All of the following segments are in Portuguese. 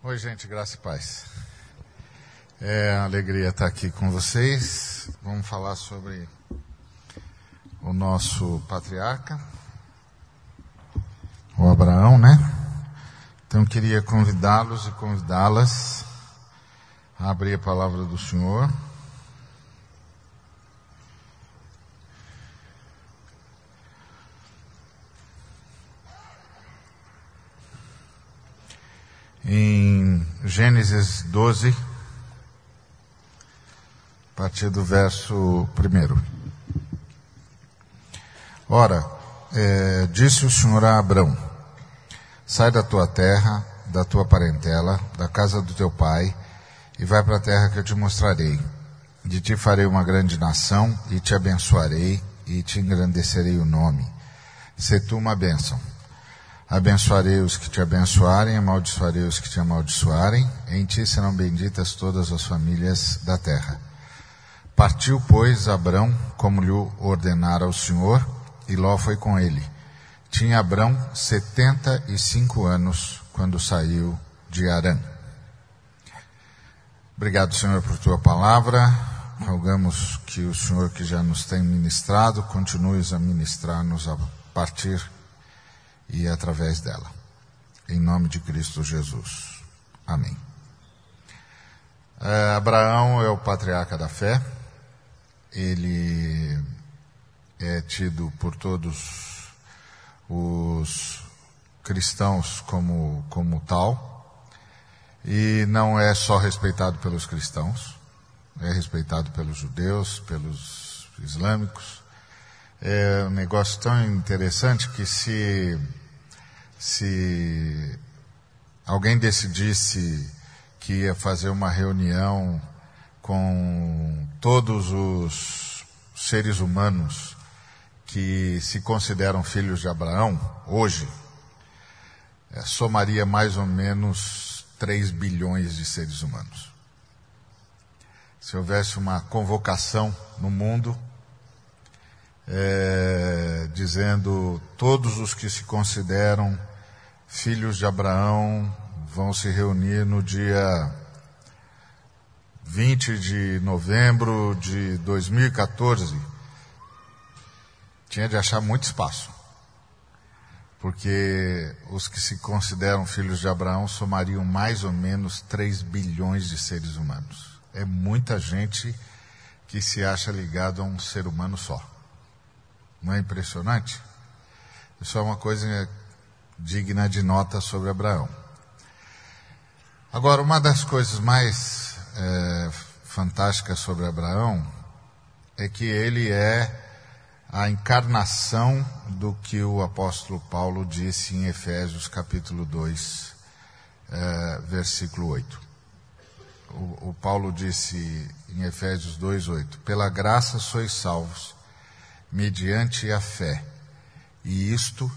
Oi, gente, graça e paz. É uma alegria estar aqui com vocês. Vamos falar sobre o nosso patriarca, o Abraão, né? Então, queria convidá-los e convidá-las a abrir a palavra do Senhor. em Gênesis 12, a partir do verso 1. Ora, é, disse o Senhor a Abrão: Sai da tua terra, da tua parentela, da casa do teu pai, e vai para a terra que eu te mostrarei. De ti farei uma grande nação, e te abençoarei, e te engrandecerei o nome. Se tu uma bênção. Abençoarei os que te abençoarem, amaldiçoarei os que te amaldiçoarem, em ti serão benditas todas as famílias da terra. Partiu, pois, Abrão, como lhe ordenara o Senhor, e Ló foi com ele. Tinha Abrão setenta e cinco anos quando saiu de Arã. Obrigado, Senhor, por tua palavra. Rogamos que o Senhor que já nos tem ministrado, continue a ministrar-nos a partir e através dela. Em nome de Cristo Jesus. Amém. É, Abraão é o patriarca da fé. Ele é tido por todos os cristãos como, como tal. E não é só respeitado pelos cristãos, é respeitado pelos judeus, pelos islâmicos. É um negócio tão interessante que se se alguém decidisse que ia fazer uma reunião com todos os seres humanos que se consideram filhos de Abraão, hoje, é, somaria mais ou menos 3 bilhões de seres humanos. Se houvesse uma convocação no mundo, é, dizendo todos os que se consideram filhos de Abraão vão se reunir no dia 20 de novembro de 2014. Tinha de achar muito espaço. Porque os que se consideram filhos de Abraão somariam mais ou menos 3 bilhões de seres humanos. É muita gente que se acha ligado a um ser humano só. Não é impressionante? Isso é uma coisa digna de nota sobre Abraão. Agora, uma das coisas mais é, fantásticas sobre Abraão é que ele é a encarnação do que o apóstolo Paulo disse em Efésios capítulo 2, é, versículo 8. O, o Paulo disse em Efésios 2, 8: Pela graça sois salvos, mediante a fé, e isto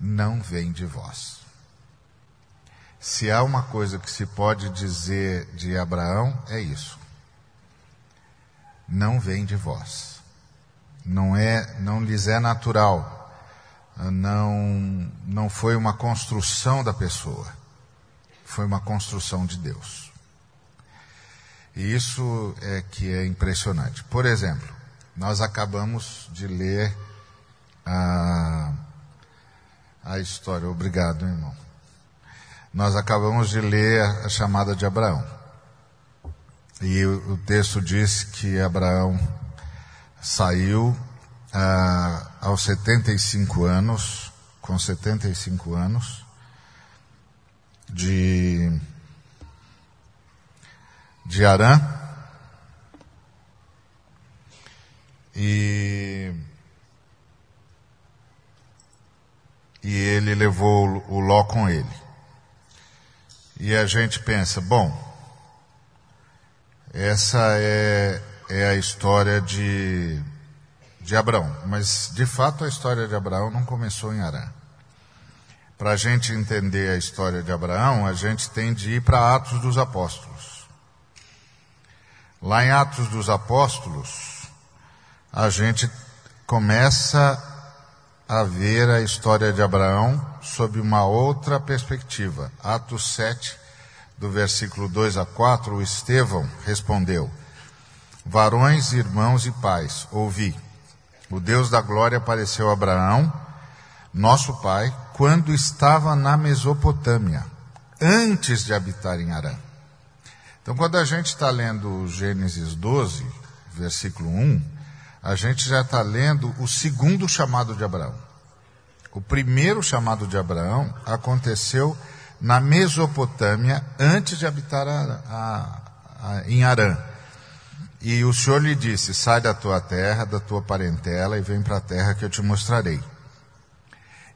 não vem de vós. Se há uma coisa que se pode dizer de Abraão, é isso. Não vem de vós. Não é, não lhes é natural. Não, não foi uma construção da pessoa. Foi uma construção de Deus. E isso é que é impressionante. Por exemplo, nós acabamos de ler a a história. Obrigado, irmão. Nós acabamos de ler a chamada de Abraão. E o, o texto diz que Abraão saiu ah, aos 75 anos, com 75 anos, de, de Arã. E e ele levou o Ló com ele. E a gente pensa, bom, essa é, é a história de, de Abraão. Mas, de fato, a história de Abraão não começou em Arã. Para a gente entender a história de Abraão, a gente tem de ir para Atos dos Apóstolos. Lá em Atos dos Apóstolos, a gente começa a ver a história de Abraão sob uma outra perspectiva. Atos 7, do versículo 2 a 4, o Estevão respondeu: Varões, irmãos e pais, ouvi. O Deus da glória apareceu a Abraão, nosso pai, quando estava na Mesopotâmia, antes de habitar em Arã. Então, quando a gente está lendo Gênesis 12, versículo 1, a gente já está lendo o segundo chamado de Abraão. O primeiro chamado de Abraão aconteceu na Mesopotâmia antes de habitar a, a, a, em Arã. E o Senhor lhe disse: Sai da tua terra, da tua parentela e vem para a terra que eu te mostrarei.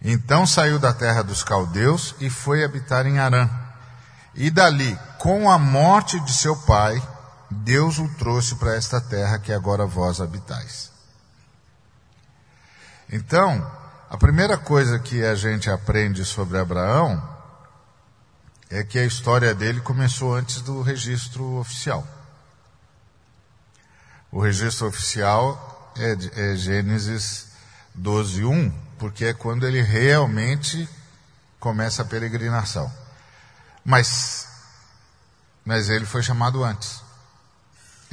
Então saiu da terra dos caldeus e foi habitar em Arã. E dali, com a morte de seu pai, Deus o trouxe para esta terra que agora vós habitais. Então, a primeira coisa que a gente aprende sobre Abraão é que a história dele começou antes do registro oficial. O registro oficial é, é Gênesis 12, 1, porque é quando ele realmente começa a peregrinação. Mas, mas ele foi chamado antes.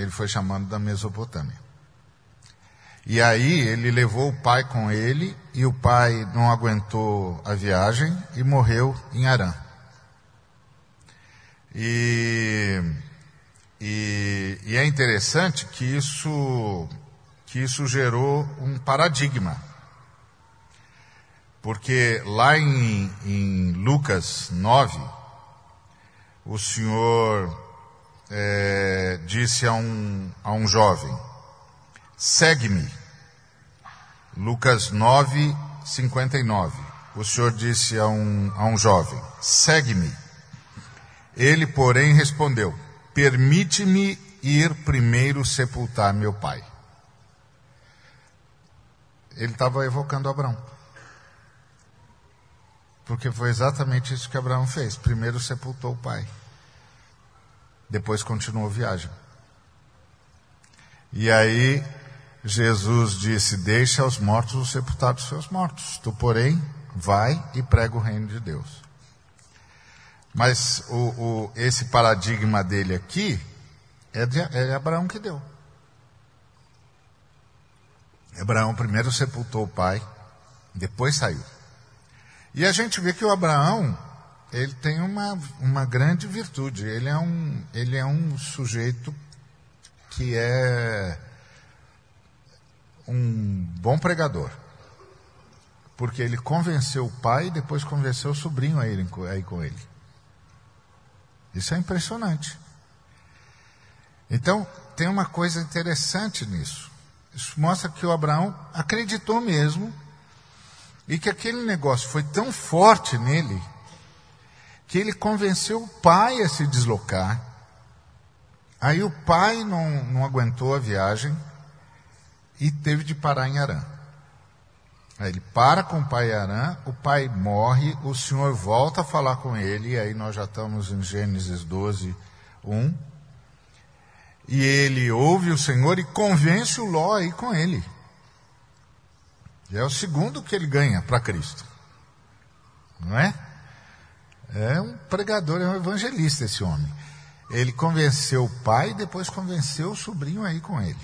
Ele foi chamado da Mesopotâmia. E aí ele levou o pai com ele e o pai não aguentou a viagem e morreu em Arã. E, e, e é interessante que isso, que isso gerou um paradigma. Porque lá em, em Lucas 9, o Senhor é, disse a um, a um jovem: segue-me. Lucas 9, 59. O Senhor disse a um, a um jovem: segue-me. Ele, porém, respondeu: Permite-me ir primeiro sepultar meu pai. Ele estava evocando Abraão. Porque foi exatamente isso que Abraão fez. Primeiro sepultou o pai. Depois continuou a viagem. E aí Jesus disse: Deixa aos mortos os sepultados seus mortos. Tu, porém, vai e prega o reino de Deus. Mas o, o, esse paradigma dele aqui é de, é de Abraão que deu. Abraão primeiro sepultou o pai, depois saiu. E a gente vê que o Abraão, ele tem uma, uma grande virtude. Ele é um, ele é um sujeito que é um bom pregador. Porque ele convenceu o pai e depois convenceu o sobrinho a ir com ele. Isso é impressionante. Então, tem uma coisa interessante nisso. Isso mostra que o Abraão acreditou mesmo e que aquele negócio foi tão forte nele que ele convenceu o pai a se deslocar. Aí o pai não, não aguentou a viagem e teve de parar em Arã. Aí ele para com o pai Arã, o pai morre, o Senhor volta a falar com ele, e aí nós já estamos em Gênesis 12, 1. E ele ouve o Senhor e convence o Ló a ir com ele. E é o segundo que ele ganha para Cristo. Não é? É um pregador, é um evangelista esse homem. Ele convenceu o pai depois convenceu o sobrinho a ir com ele.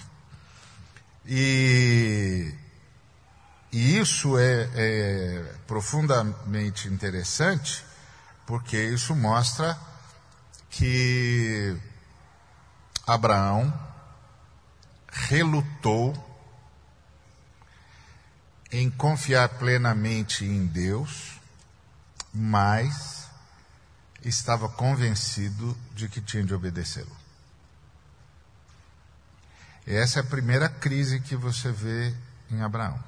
E e isso é, é profundamente interessante, porque isso mostra que Abraão relutou em confiar plenamente em Deus, mas estava convencido de que tinha de obedecê-lo. Essa é a primeira crise que você vê em Abraão.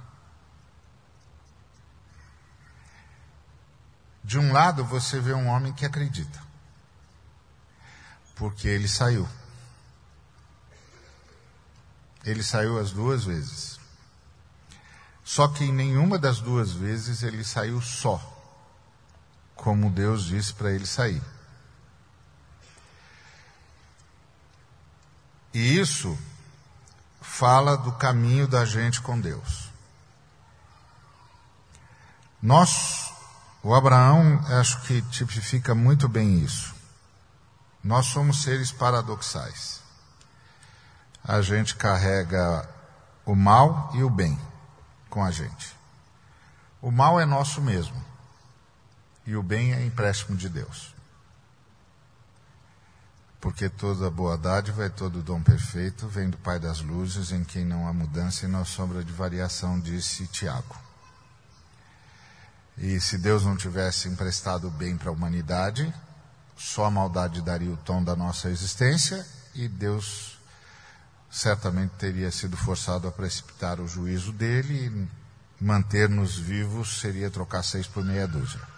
De um lado, você vê um homem que acredita, porque ele saiu. Ele saiu as duas vezes. Só que em nenhuma das duas vezes ele saiu só, como Deus disse para ele sair. E isso fala do caminho da gente com Deus. Nós o Abraão, acho que tipifica muito bem isso. Nós somos seres paradoxais. A gente carrega o mal e o bem com a gente. O mal é nosso mesmo e o bem é empréstimo de Deus. Porque toda boa dádiva e todo dom perfeito vem do Pai das luzes, em quem não há mudança e não há sombra de variação, disse Tiago. E se Deus não tivesse emprestado o bem para a humanidade, só a maldade daria o tom da nossa existência e Deus certamente teria sido forçado a precipitar o juízo dele e manter-nos vivos seria trocar seis por meia dúzia.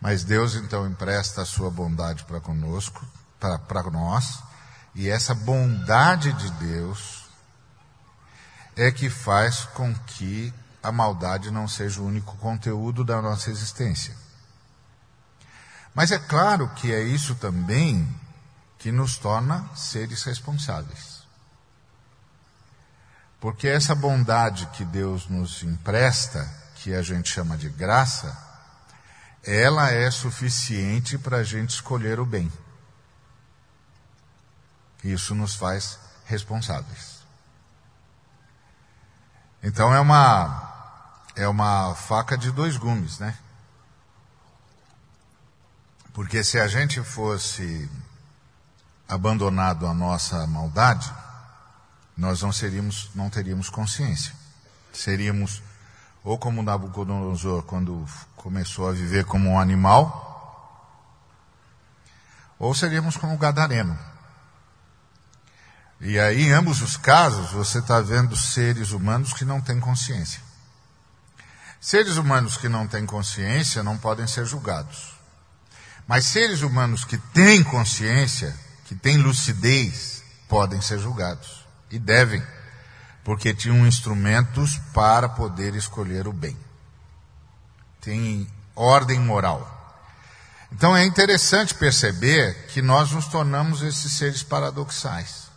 Mas Deus então empresta a sua bondade para conosco, para nós, e essa bondade de Deus é que faz com que a maldade não seja o único conteúdo da nossa existência. Mas é claro que é isso também que nos torna seres responsáveis. Porque essa bondade que Deus nos empresta, que a gente chama de graça, ela é suficiente para a gente escolher o bem. Isso nos faz responsáveis. Então é uma é uma faca de dois gumes, né? Porque se a gente fosse abandonado à nossa maldade, nós não seríamos, não teríamos consciência. Seríamos ou como Nabucodonosor quando começou a viver como um animal, ou seríamos como o gadareno, e aí, em ambos os casos, você está vendo seres humanos que não têm consciência. Seres humanos que não têm consciência não podem ser julgados. Mas seres humanos que têm consciência, que têm lucidez, podem ser julgados. E devem, porque tinham instrumentos para poder escolher o bem. Tem ordem moral. Então é interessante perceber que nós nos tornamos esses seres paradoxais.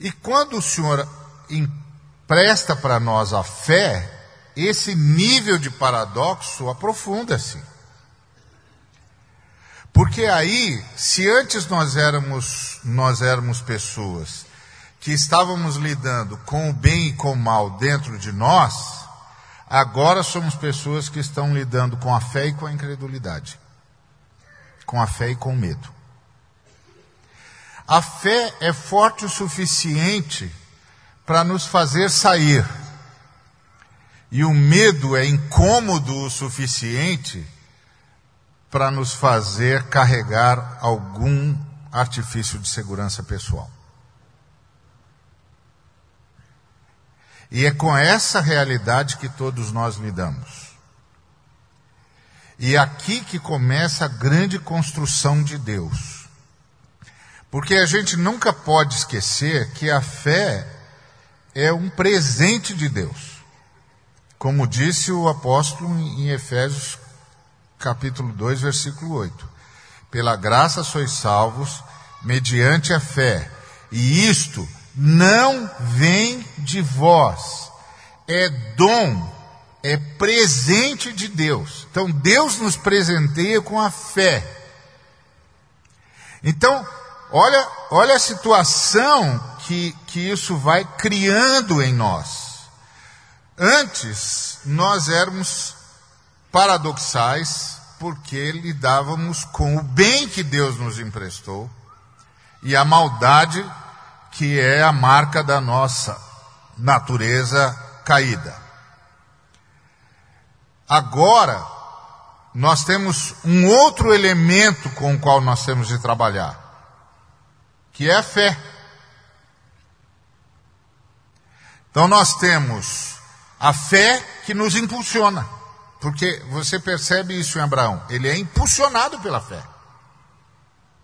E quando o Senhor empresta para nós a fé, esse nível de paradoxo aprofunda-se. Porque aí, se antes nós éramos, nós éramos pessoas que estávamos lidando com o bem e com o mal dentro de nós, agora somos pessoas que estão lidando com a fé e com a incredulidade. Com a fé e com o medo. A fé é forte o suficiente para nos fazer sair. E o medo é incômodo o suficiente para nos fazer carregar algum artifício de segurança pessoal. E é com essa realidade que todos nós lidamos. E é aqui que começa a grande construção de Deus. Porque a gente nunca pode esquecer que a fé é um presente de Deus. Como disse o apóstolo em Efésios capítulo 2, versículo 8. Pela graça sois salvos mediante a fé. E isto não vem de vós. É dom, é presente de Deus. Então Deus nos presenteia com a fé. Então, Olha, olha a situação que, que isso vai criando em nós. Antes, nós éramos paradoxais porque lidávamos com o bem que Deus nos emprestou e a maldade que é a marca da nossa natureza caída. Agora, nós temos um outro elemento com o qual nós temos de trabalhar que é a fé. Então nós temos a fé que nos impulsiona. Porque você percebe isso em Abraão, ele é impulsionado pela fé.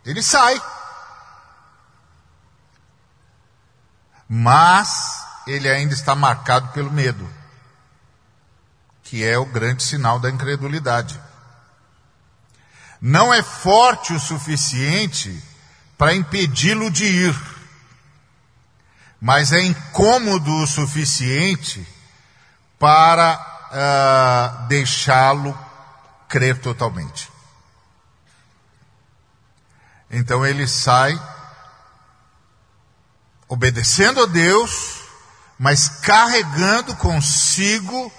Ele sai. Mas ele ainda está marcado pelo medo, que é o grande sinal da incredulidade. Não é forte o suficiente para impedi-lo de ir, mas é incômodo o suficiente para uh, deixá-lo crer totalmente. Então ele sai obedecendo a Deus, mas carregando consigo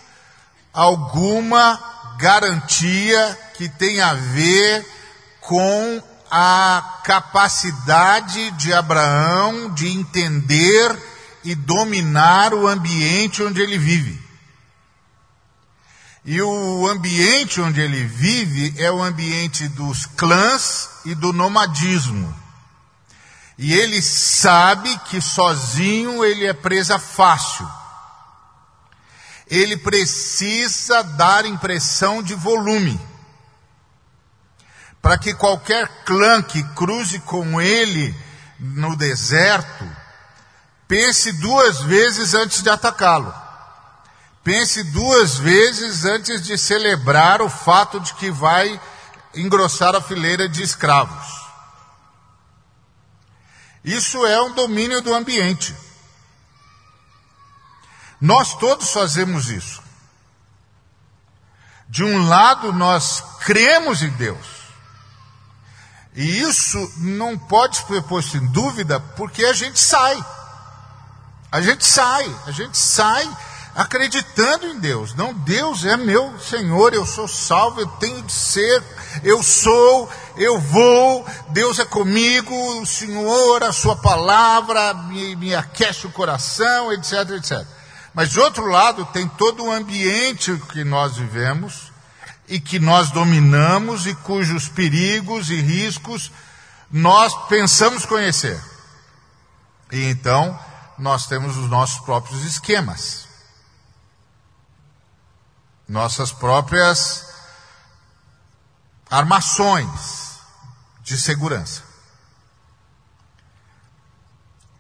alguma garantia que tem a ver com a capacidade de Abraão de entender e dominar o ambiente onde ele vive. E o ambiente onde ele vive é o ambiente dos clãs e do nomadismo. E ele sabe que sozinho ele é presa fácil. Ele precisa dar impressão de volume. Para que qualquer clã que cruze com ele no deserto pense duas vezes antes de atacá-lo. Pense duas vezes antes de celebrar o fato de que vai engrossar a fileira de escravos. Isso é um domínio do ambiente. Nós todos fazemos isso. De um lado, nós cremos em Deus. E isso não pode ser posto em dúvida porque a gente sai. A gente sai, a gente sai acreditando em Deus. Não, Deus é meu Senhor, eu sou salvo, eu tenho de ser, eu sou, eu vou, Deus é comigo, o Senhor, a Sua palavra me, me aquece o coração, etc, etc. Mas de outro lado, tem todo o ambiente que nós vivemos e que nós dominamos e cujos perigos e riscos nós pensamos conhecer. E então, nós temos os nossos próprios esquemas nossas próprias armações de segurança.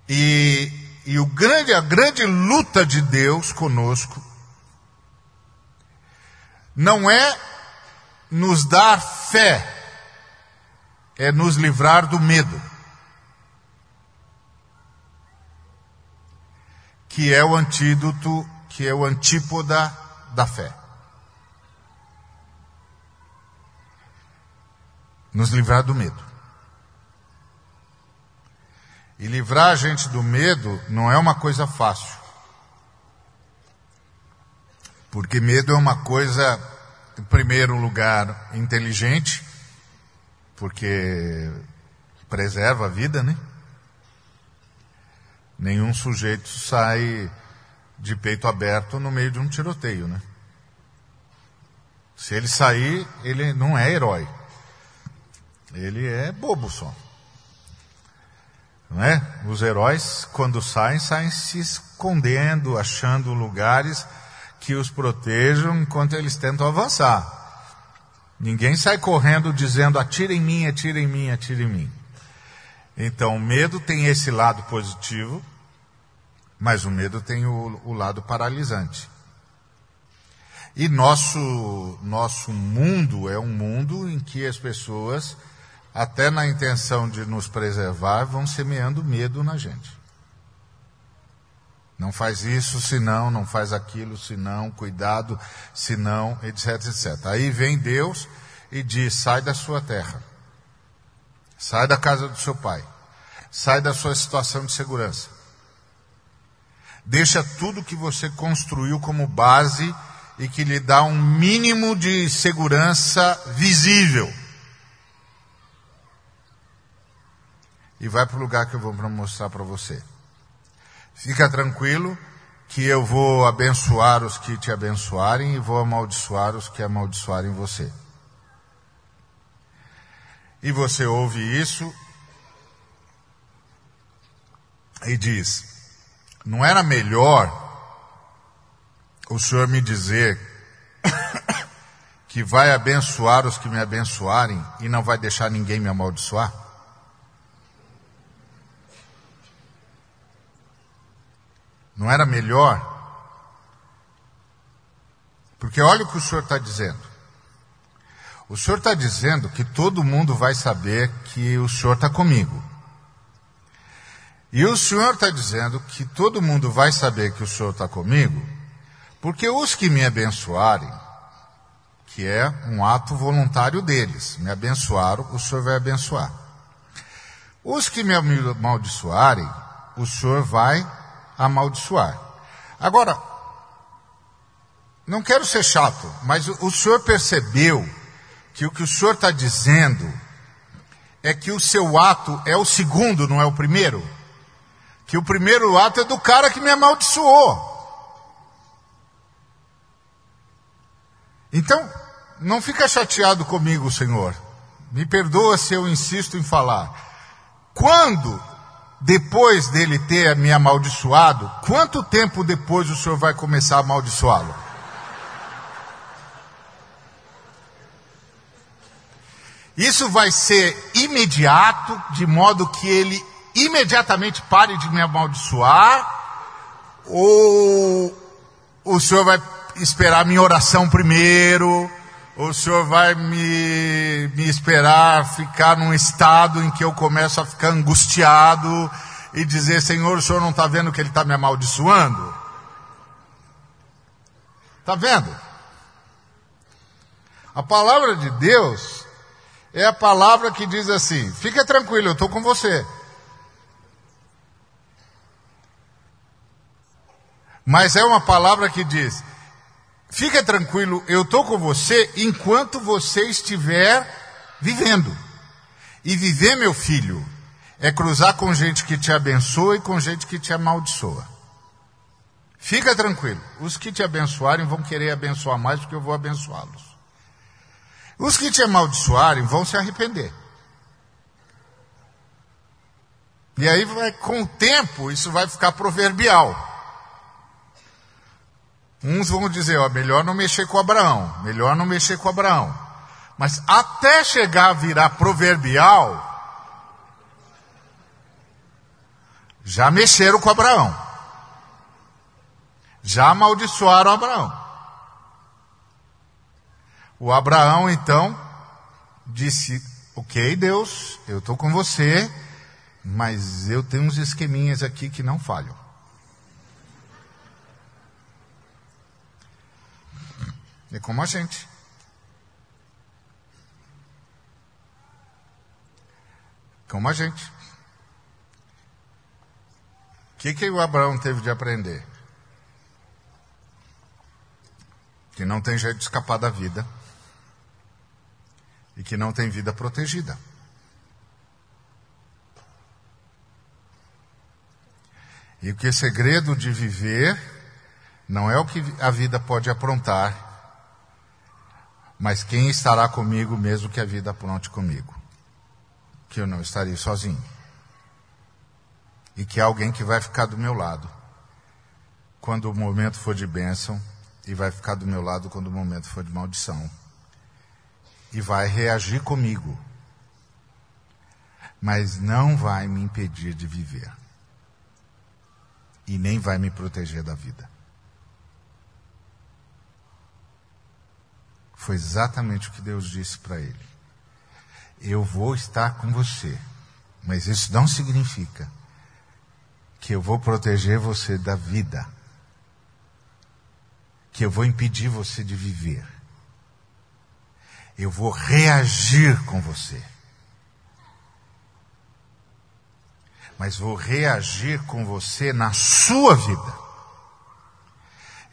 E, e o grande, a grande luta de Deus conosco não é nos dar fé, é nos livrar do medo. Que é o antídoto, que é o antípoda da fé. Nos livrar do medo. E livrar a gente do medo não é uma coisa fácil. Porque medo é uma coisa, em primeiro lugar, inteligente, porque preserva a vida, né? Nenhum sujeito sai de peito aberto no meio de um tiroteio, né? Se ele sair, ele não é herói. Ele é bobo só. Não é? Os heróis, quando saem, saem se escondendo, achando lugares que os protejam enquanto eles tentam avançar. Ninguém sai correndo dizendo atira em mim, atira em mim, atira em mim. Então, o medo tem esse lado positivo, mas o medo tem o, o lado paralisante. E nosso, nosso mundo é um mundo em que as pessoas até na intenção de nos preservar, vão semeando medo na gente. Não faz isso, senão, não faz aquilo, senão, cuidado, senão, etc, etc. Aí vem Deus e diz: sai da sua terra, sai da casa do seu pai, sai da sua situação de segurança. Deixa tudo que você construiu como base e que lhe dá um mínimo de segurança visível. E vai para o lugar que eu vou mostrar para você. Fica tranquilo que eu vou abençoar os que te abençoarem e vou amaldiçoar os que amaldiçoarem você. E você ouve isso e diz: Não era melhor o Senhor me dizer que vai abençoar os que me abençoarem e não vai deixar ninguém me amaldiçoar? Não era melhor? Porque olha o que o Senhor está dizendo. O Senhor está dizendo que todo mundo vai saber que o Senhor está comigo. E o Senhor está dizendo que todo mundo vai saber que o Senhor está comigo, porque os que me abençoarem, que é um ato voluntário deles, me abençoaram, o Senhor vai abençoar. Os que me amaldiçoarem, o Senhor vai amaldiçoar. Agora, não quero ser chato, mas o Senhor percebeu que o que o Senhor está dizendo é que o seu ato é o segundo, não é o primeiro? Que o primeiro ato é do cara que me amaldiçoou. Então, não fica chateado comigo, Senhor. Me perdoa se eu insisto em falar. Quando, depois dele ter me amaldiçoado, quanto tempo depois o Senhor vai começar a amaldiçoá-lo? Isso vai ser imediato, de modo que ele imediatamente pare de me amaldiçoar, ou o Senhor vai esperar minha oração primeiro, o Senhor vai me, me esperar ficar num estado em que eu começo a ficar angustiado e dizer, Senhor, o Senhor não está vendo que Ele está me amaldiçoando? Está vendo? A palavra de Deus é a palavra que diz assim: fica tranquilo, eu estou com você. Mas é uma palavra que diz: fica tranquilo, eu estou com você enquanto você estiver vivendo. E viver, meu filho, é cruzar com gente que te abençoa e com gente que te amaldiçoa. Fica tranquilo, os que te abençoarem vão querer abençoar mais do que eu vou abençoá-los. Os que te amaldiçoarem vão se arrepender. E aí, vai, com o tempo, isso vai ficar proverbial. Uns vão dizer, ó, melhor não mexer com Abraão, melhor não mexer com Abraão. Mas até chegar a virar proverbial, já mexeram com Abraão. Já amaldiçoaram Abraão. O Abraão então disse: Ok, Deus, eu estou com você, mas eu tenho uns esqueminhas aqui que não falham. É como a gente. Como a gente. O que, que o Abraão teve de aprender? Que não tem jeito de escapar da vida e que não tem vida protegida. E o que é segredo de viver não é o que a vida pode aprontar, mas quem estará comigo mesmo que a vida apronte comigo. Que eu não estarei sozinho. E que há alguém que vai ficar do meu lado quando o momento for de bênção e vai ficar do meu lado quando o momento for de maldição e vai reagir comigo, mas não vai me impedir de viver e nem vai me proteger da vida. Foi exatamente o que Deus disse para ele. Eu vou estar com você, mas isso não significa que eu vou proteger você da vida, que eu vou impedir você de viver eu vou reagir com você. Mas vou reagir com você na sua vida.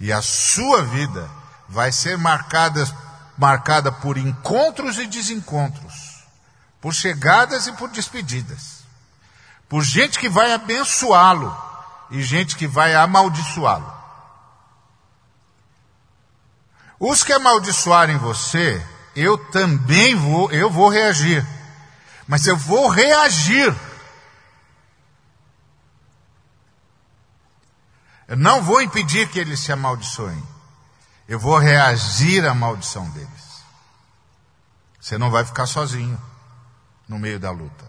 E a sua vida vai ser marcada, marcada por encontros e desencontros, por chegadas e por despedidas, por gente que vai abençoá-lo e gente que vai amaldiçoá-lo. Os que amaldiçoarem você, eu também vou, eu vou reagir. Mas eu vou reagir. Eu não vou impedir que eles se amaldiçoem. Eu vou reagir à maldição deles. Você não vai ficar sozinho no meio da luta.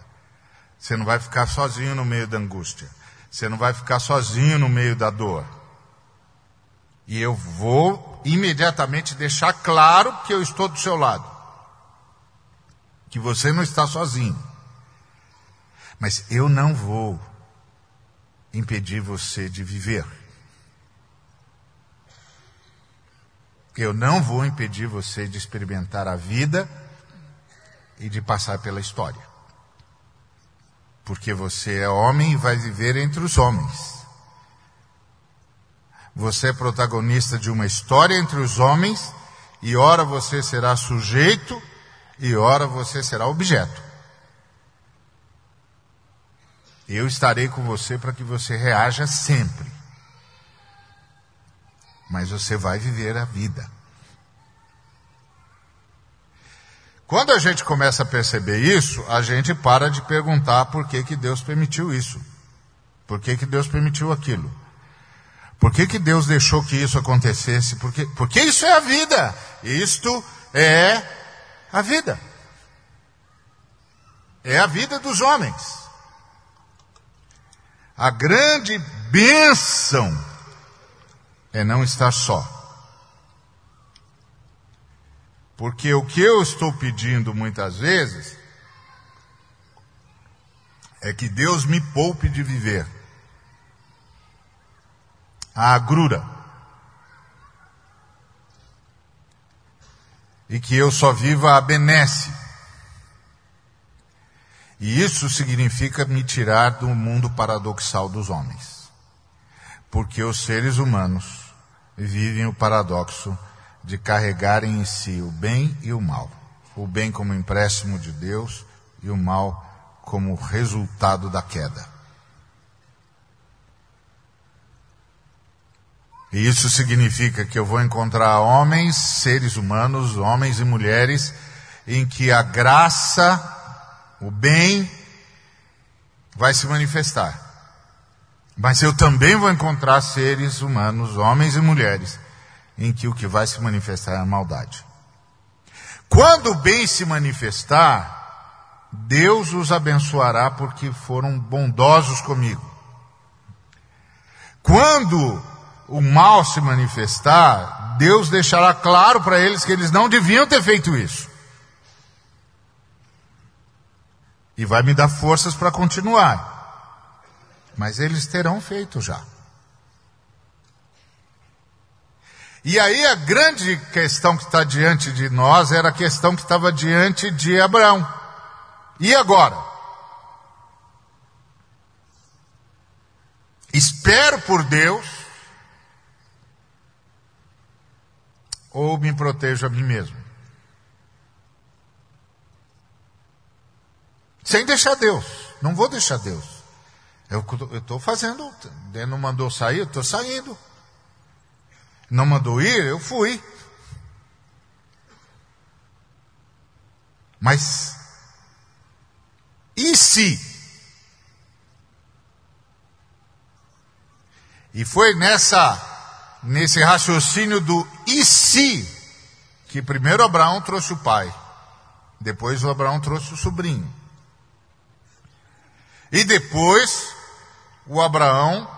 Você não vai ficar sozinho no meio da angústia. Você não vai ficar sozinho no meio da dor. E eu vou imediatamente deixar claro que eu estou do seu lado. Que você não está sozinho. Mas eu não vou impedir você de viver. Eu não vou impedir você de experimentar a vida e de passar pela história. Porque você é homem e vai viver entre os homens. Você é protagonista de uma história entre os homens, e ora você será sujeito, e ora você será objeto. Eu estarei com você para que você reaja sempre. Mas você vai viver a vida. Quando a gente começa a perceber isso, a gente para de perguntar por que, que Deus permitiu isso. Por que, que Deus permitiu aquilo? Por que, que Deus deixou que isso acontecesse? Porque, porque isso é a vida. Isto é a vida. É a vida dos homens. A grande bênção é não estar só. Porque o que eu estou pedindo muitas vezes é que Deus me poupe de viver a agrura. E que eu só viva a benesse. E isso significa me tirar do mundo paradoxal dos homens. Porque os seres humanos vivem o paradoxo de carregarem em si o bem e o mal. O bem como empréstimo de Deus e o mal como resultado da queda. E isso significa que eu vou encontrar homens, seres humanos, homens e mulheres, em que a graça, o bem, vai se manifestar. Mas eu também vou encontrar seres humanos, homens e mulheres, em que o que vai se manifestar é a maldade. Quando o bem se manifestar, Deus os abençoará porque foram bondosos comigo. Quando o mal se manifestar, Deus deixará claro para eles que eles não deviam ter feito isso. E vai me dar forças para continuar. Mas eles terão feito já. E aí a grande questão que está diante de nós era a questão que estava diante de Abraão. E agora? Espero por Deus ou me protejo a mim mesmo? Sem deixar Deus. Não vou deixar Deus. Eu estou fazendo. Deus não mandou sair, eu estou saindo. Não mandou ir, eu fui. Mas, e se? E foi nessa, nesse raciocínio do e se, que primeiro Abraão trouxe o pai, depois o Abraão trouxe o sobrinho. E depois o Abraão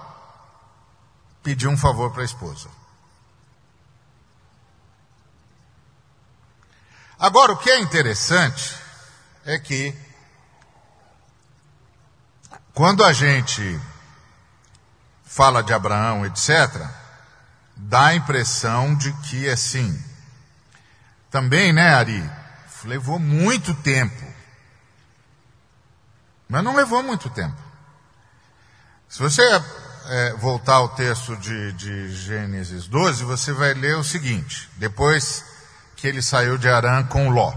pediu um favor para a esposa. Agora, o que é interessante é que, quando a gente fala de Abraão, etc., dá a impressão de que, assim, também, né, Ari, levou muito tempo. Mas não levou muito tempo. Se você é, voltar ao texto de, de Gênesis 12, você vai ler o seguinte: depois que ele saiu de Arã com Ló.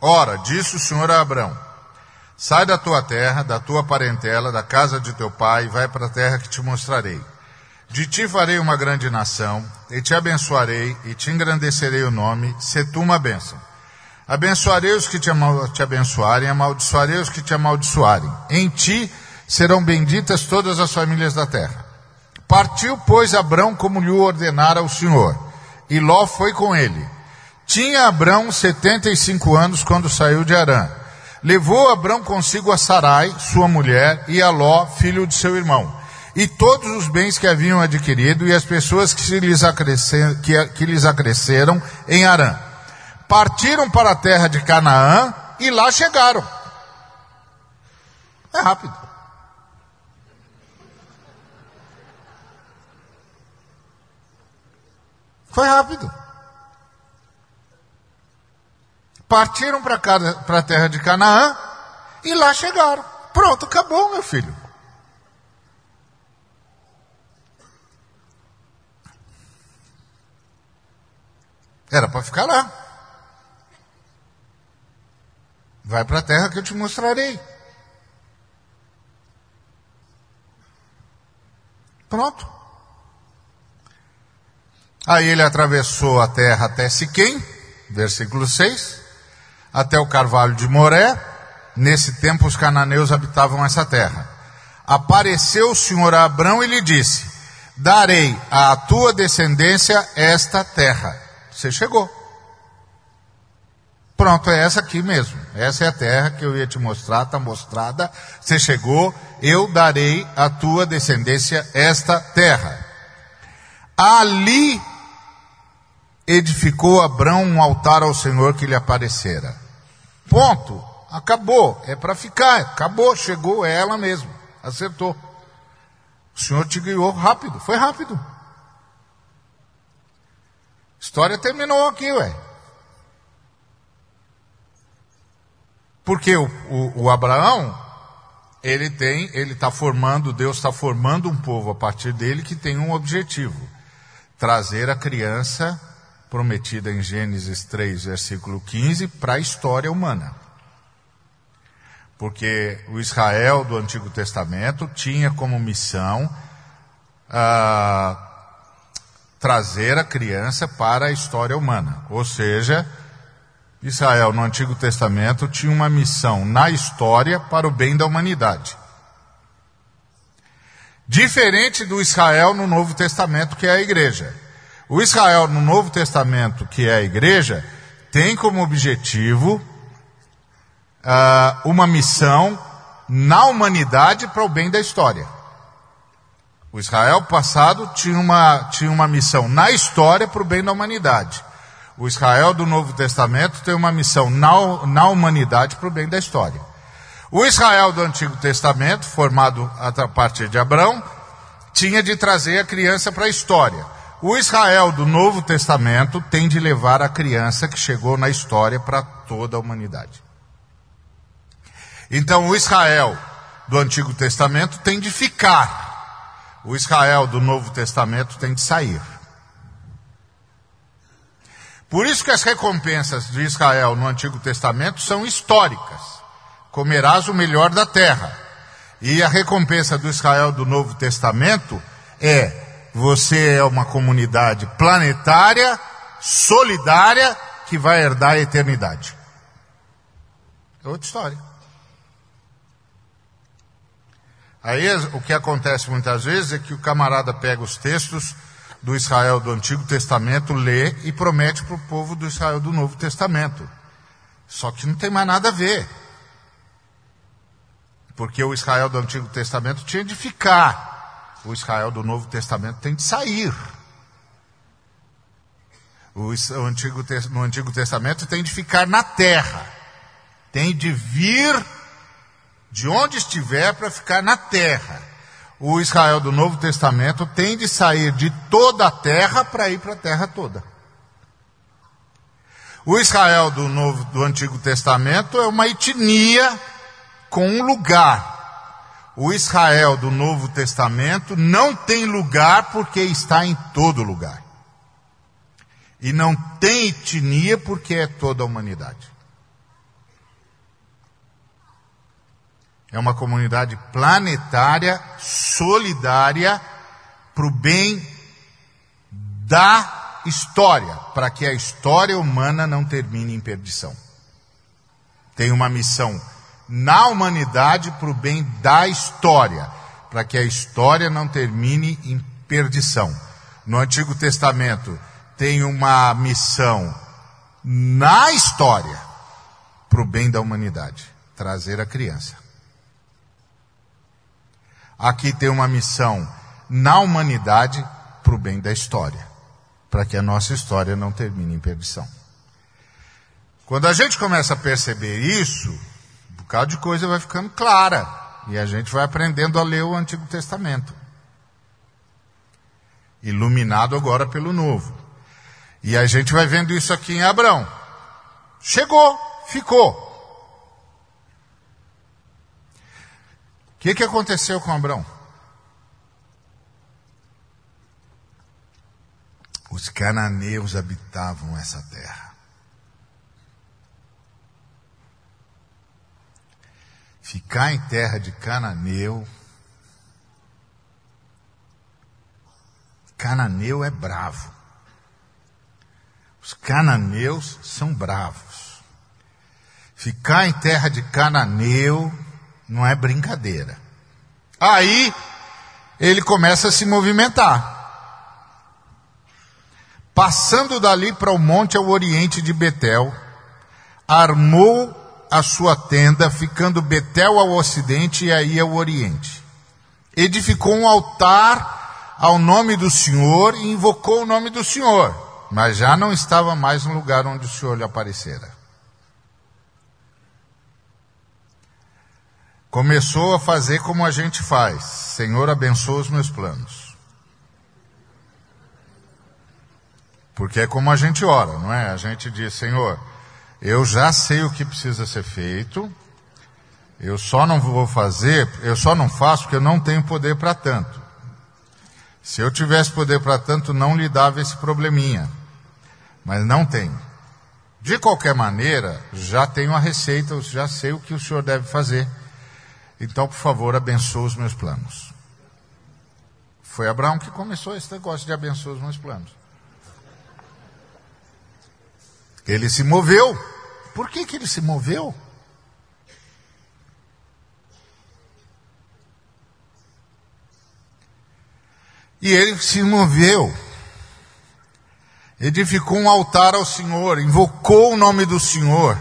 Ora, disse o Senhor a Abrão: Sai da tua terra, da tua parentela, da casa de teu pai, e vai para a terra que te mostrarei. De ti farei uma grande nação, e te abençoarei, e te engrandecerei o nome, se tu uma bênção. Abençoarei os que te, te abençoarem, amaldiçoarei os que te amaldiçoarem. Em ti serão benditas todas as famílias da terra. Partiu, pois, Abrão como lhe ordenara o Senhor, e Ló foi com ele. Tinha Abrão 75 anos quando saiu de Arã. Levou Abrão consigo a Sarai, sua mulher, e a Ló, filho de seu irmão, e todos os bens que haviam adquirido e as pessoas que lhes, que, que lhes acresceram em Arã. Partiram para a terra de Canaã e lá chegaram. É rápido. Foi rápido. Partiram para a terra de Canaã e lá chegaram. Pronto, acabou, meu filho. Era para ficar lá. Vai para a terra que eu te mostrarei. Pronto. Aí ele atravessou a terra até Siquém, versículo 6, até o carvalho de Moré. Nesse tempo os cananeus habitavam essa terra. Apareceu o Senhor a Abrão e lhe disse: Darei à tua descendência esta terra. Você chegou. Pronto, é essa aqui mesmo. Essa é a terra que eu ia te mostrar, está mostrada. Você chegou, eu darei à tua descendência esta terra. Ali edificou Abrão um altar ao Senhor que lhe aparecera. Ponto. Acabou. É para ficar. Acabou. Chegou. É ela mesmo. Acertou. O Senhor te guiou rápido. Foi rápido. História terminou aqui, ué. Porque o, o, o Abraão, ele tem, ele está formando, Deus está formando um povo a partir dele que tem um objetivo: trazer a criança prometida em Gênesis 3, versículo 15, para a história humana. Porque o Israel do Antigo Testamento tinha como missão ah, trazer a criança para a história humana. Ou seja, Israel no Antigo Testamento tinha uma missão na história para o bem da humanidade. Diferente do Israel no Novo Testamento, que é a igreja. O Israel no Novo Testamento, que é a igreja, tem como objetivo uh, uma missão na humanidade para o bem da história. O Israel passado tinha uma, tinha uma missão na história para o bem da humanidade. O Israel do Novo Testamento tem uma missão na, na humanidade para o bem da história. O Israel do Antigo Testamento, formado a partir de Abraão, tinha de trazer a criança para a história. O Israel do Novo Testamento tem de levar a criança que chegou na história para toda a humanidade. Então, o Israel do Antigo Testamento tem de ficar. O Israel do Novo Testamento tem de sair. Por isso que as recompensas de Israel no Antigo Testamento são históricas. Comerás o melhor da terra. E a recompensa do Israel do Novo Testamento é: você é uma comunidade planetária, solidária, que vai herdar a eternidade. É outra história. Aí o que acontece muitas vezes é que o camarada pega os textos do Israel do Antigo Testamento, lê e promete para o povo do Israel do Novo Testamento. Só que não tem mais nada a ver. Porque o Israel do Antigo Testamento tinha de ficar. O Israel do Novo Testamento tem de sair. O, Antigo, no Antigo Testamento tem de ficar na terra. Tem de vir de onde estiver para ficar na terra o Israel do Novo Testamento tem de sair de toda a terra para ir para a terra toda. O Israel do, Novo, do Antigo Testamento é uma etnia com um lugar. O Israel do Novo Testamento não tem lugar porque está em todo lugar. E não tem etnia porque é toda a humanidade. É uma comunidade planetária, solidária, para o bem da história, para que a história humana não termine em perdição. Tem uma missão na humanidade para o bem da história, para que a história não termine em perdição. No Antigo Testamento tem uma missão na história para o bem da humanidade, trazer a criança. Aqui tem uma missão na humanidade para o bem da história, para que a nossa história não termine em perdição. Quando a gente começa a perceber isso, bocado de coisa vai ficando clara e a gente vai aprendendo a ler o Antigo Testamento, iluminado agora pelo Novo. E a gente vai vendo isso aqui em Abraão. Chegou, ficou. que, que aconteceu com Abraão? Os cananeus habitavam essa terra. Ficar em terra de cananeu. Cananeu é bravo. Os cananeus são bravos. Ficar em terra de cananeu não é brincadeira. Aí ele começa a se movimentar. Passando dali para o monte ao oriente de Betel, armou a sua tenda, ficando Betel ao ocidente e aí ao oriente. Edificou um altar ao nome do Senhor e invocou o nome do Senhor, mas já não estava mais no lugar onde o Senhor lhe aparecera. Começou a fazer como a gente faz: Senhor, abençoa os meus planos. Porque é como a gente ora, não é? A gente diz, Senhor, eu já sei o que precisa ser feito, eu só não vou fazer, eu só não faço porque eu não tenho poder para tanto. Se eu tivesse poder para tanto, não lhe dava esse probleminha. Mas não tenho. De qualquer maneira, já tenho a receita, já sei o que o senhor deve fazer. Então, por favor, abençoe os meus planos. Foi Abraão que começou esse negócio de abençoar os meus planos. Ele se moveu. Por que, que ele se moveu? E ele se moveu. Edificou um altar ao Senhor, invocou o nome do Senhor.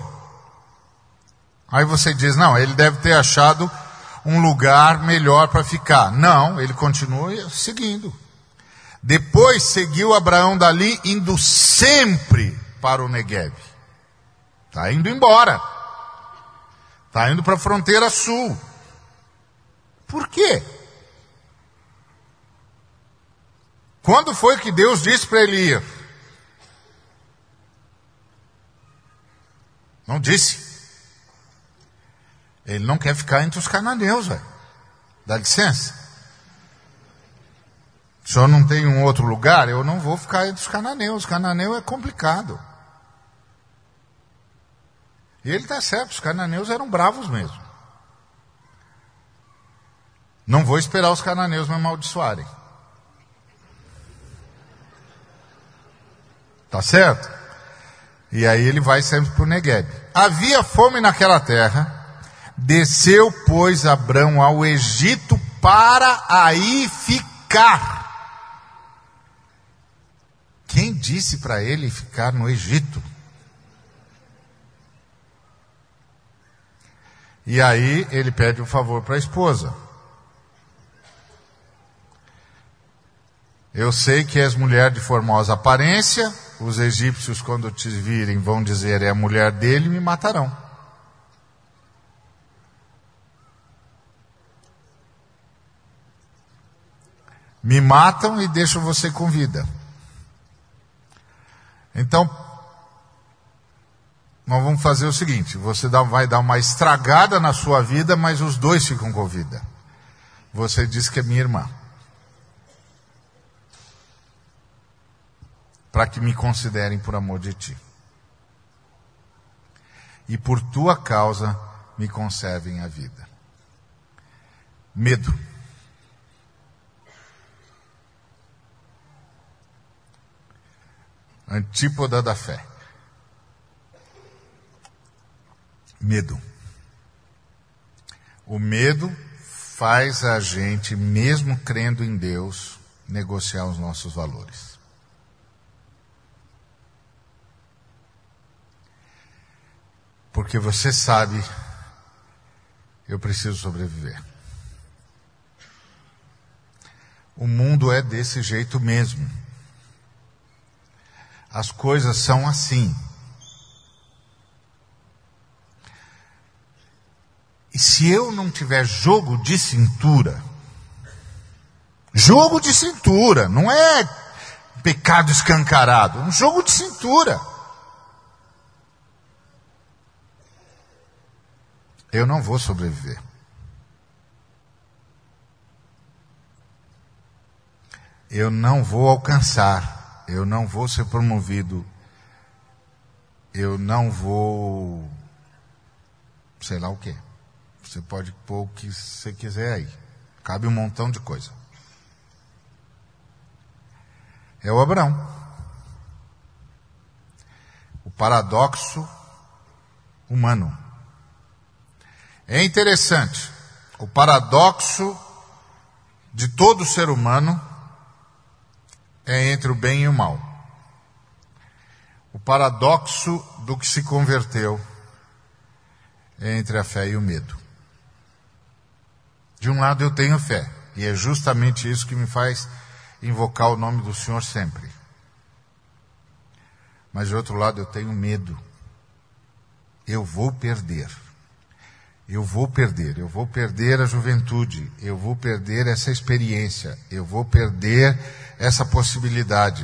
Aí você diz: não, ele deve ter achado um lugar melhor para ficar. Não, ele continua seguindo. Depois seguiu Abraão dali, indo sempre para o Negev. Está indo embora. Está indo para a fronteira sul. Por quê? Quando foi que Deus disse para ir? Não disse. Ele não quer ficar entre os cananeus, velho. Dá licença. O senhor não tem um outro lugar? Eu não vou ficar entre os cananeus. Cananeu é complicado. E ele está certo, os cananeus eram bravos mesmo. Não vou esperar os cananeus me amaldiçoarem. Tá certo? E aí ele vai sempre para o Negueb. Havia fome naquela terra, desceu, pois, Abrão ao Egito para aí ficar. Quem disse para ele ficar no Egito? E aí ele pede um favor para a esposa. Eu sei que és mulher de formosa aparência, os egípcios, quando te virem, vão dizer é a mulher dele e me matarão. Me matam e deixam você com vida. Então, nós vamos fazer o seguinte: você dá, vai dar uma estragada na sua vida, mas os dois ficam com vida. Você diz que é minha irmã. Para que me considerem por amor de ti. E por tua causa me conservem a vida. Medo. Antípoda da fé. Medo. O medo faz a gente, mesmo crendo em Deus, negociar os nossos valores. Porque você sabe, eu preciso sobreviver. O mundo é desse jeito mesmo. As coisas são assim. E se eu não tiver jogo de cintura, jogo de cintura, não é pecado escancarado, é um jogo de cintura. Eu não vou sobreviver. Eu não vou alcançar, eu não vou ser promovido, eu não vou. sei lá o quê. Você pode pôr o que você quiser aí. Cabe um montão de coisa. É o Abraão. O paradoxo humano. É interessante. O paradoxo de todo ser humano é entre o bem e o mal. O paradoxo do que se converteu é entre a fé e o medo. De um lado eu tenho fé, e é justamente isso que me faz invocar o nome do Senhor sempre. Mas de outro lado eu tenho medo. Eu vou perder. Eu vou perder, eu vou perder a juventude, eu vou perder essa experiência, eu vou perder essa possibilidade.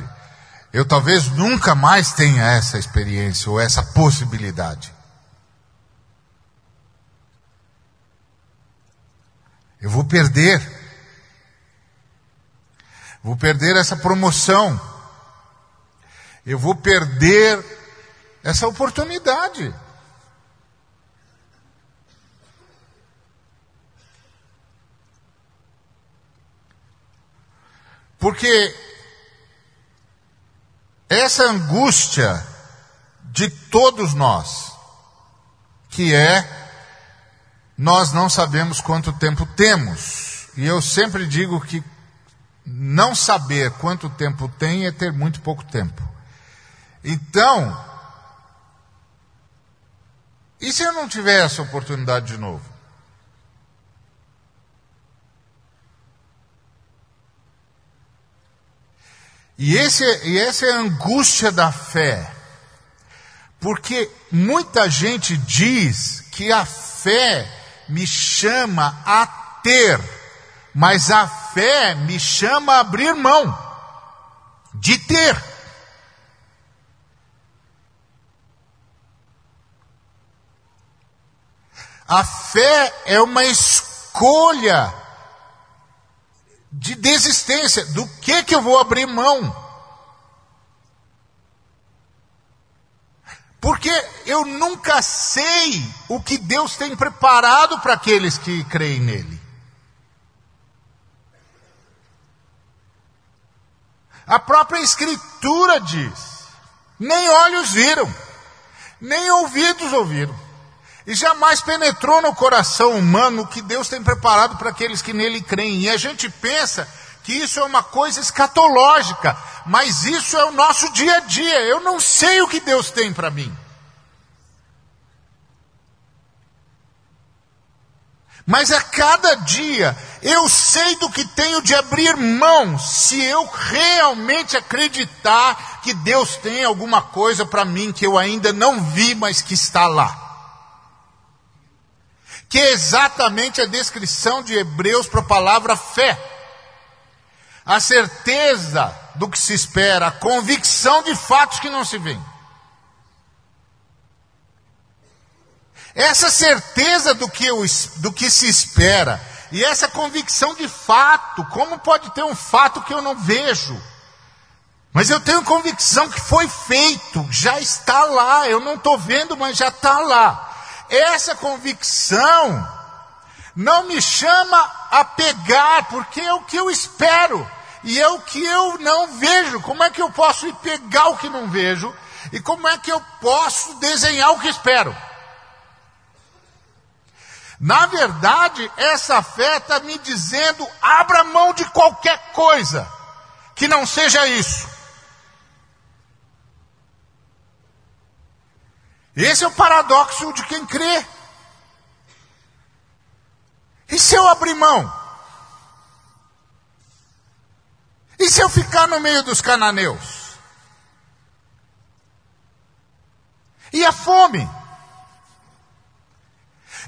Eu talvez nunca mais tenha essa experiência ou essa possibilidade. Eu vou perder. Vou perder essa promoção. Eu vou perder essa oportunidade. Porque essa angústia de todos nós, que é nós não sabemos quanto tempo temos. E eu sempre digo que não saber quanto tempo tem é ter muito pouco tempo. Então, e se eu não tiver essa oportunidade de novo? E, esse, e essa é a angústia da fé. Porque muita gente diz que a fé me chama a ter, mas a fé me chama a abrir mão de ter. A fé é uma escolha de desistência. Do que que eu vou abrir mão? Porque eu nunca sei o que Deus tem preparado para aqueles que creem nele. A própria Escritura diz: nem olhos viram, nem ouvidos ouviram, e jamais penetrou no coração humano o que Deus tem preparado para aqueles que nele creem. E a gente pensa que isso é uma coisa escatológica, mas isso é o nosso dia a dia. Eu não sei o que Deus tem para mim. Mas a cada dia eu sei do que tenho de abrir mão se eu realmente acreditar que Deus tem alguma coisa para mim que eu ainda não vi, mas que está lá que é exatamente a descrição de Hebreus para a palavra fé. A certeza do que se espera, a convicção de fatos que não se veem. Essa certeza do que, eu, do que se espera e essa convicção de fato, como pode ter um fato que eu não vejo? Mas eu tenho convicção que foi feito, já está lá, eu não estou vendo, mas já está lá essa convicção não me chama a pegar, porque é o que eu espero e é o que eu não vejo. Como é que eu posso ir pegar o que não vejo? E como é que eu posso desenhar o que espero? Na verdade, essa fé está me dizendo: abra mão de qualquer coisa que não seja isso. Esse é o paradoxo de quem crê. E se eu abrir mão? E se eu ficar no meio dos cananeus? E a fome?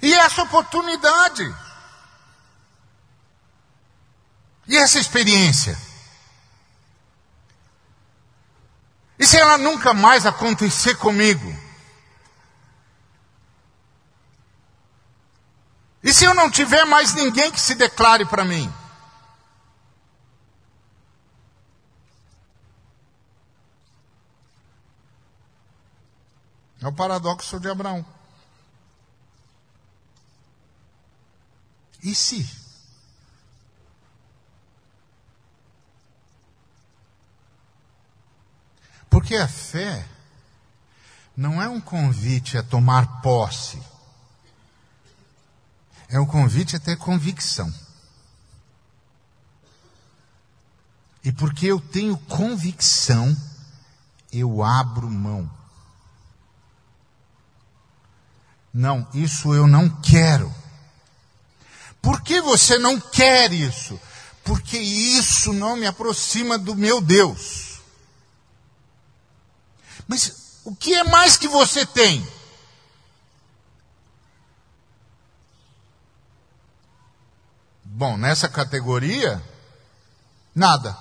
E essa oportunidade? E essa experiência? E se ela nunca mais acontecer comigo? E se eu não tiver mais ninguém que se declare para mim? É o paradoxo de Abraão. E se? Porque a fé não é um convite a tomar posse é um convite a ter convicção. E porque eu tenho convicção, eu abro mão. Não, isso eu não quero. Por que você não quer isso? Porque isso não me aproxima do meu Deus. Mas o que é mais que você tem? Bom, nessa categoria, nada.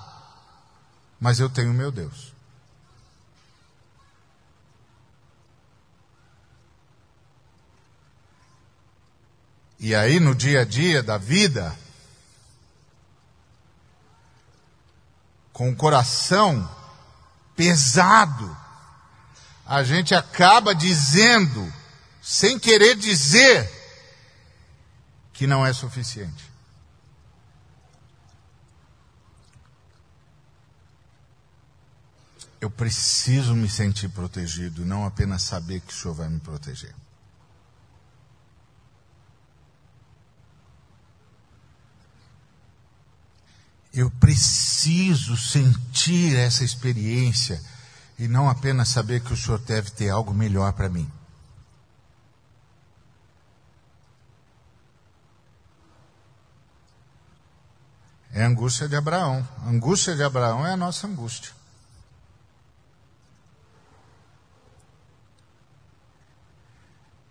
Mas eu tenho meu Deus. E aí, no dia a dia da vida, com o coração pesado, a gente acaba dizendo, sem querer dizer, que não é suficiente. Eu preciso me sentir protegido, não apenas saber que o Senhor vai me proteger. Eu preciso sentir essa experiência e não apenas saber que o Senhor deve ter algo melhor para mim. É a angústia de Abraão. A angústia de Abraão é a nossa angústia.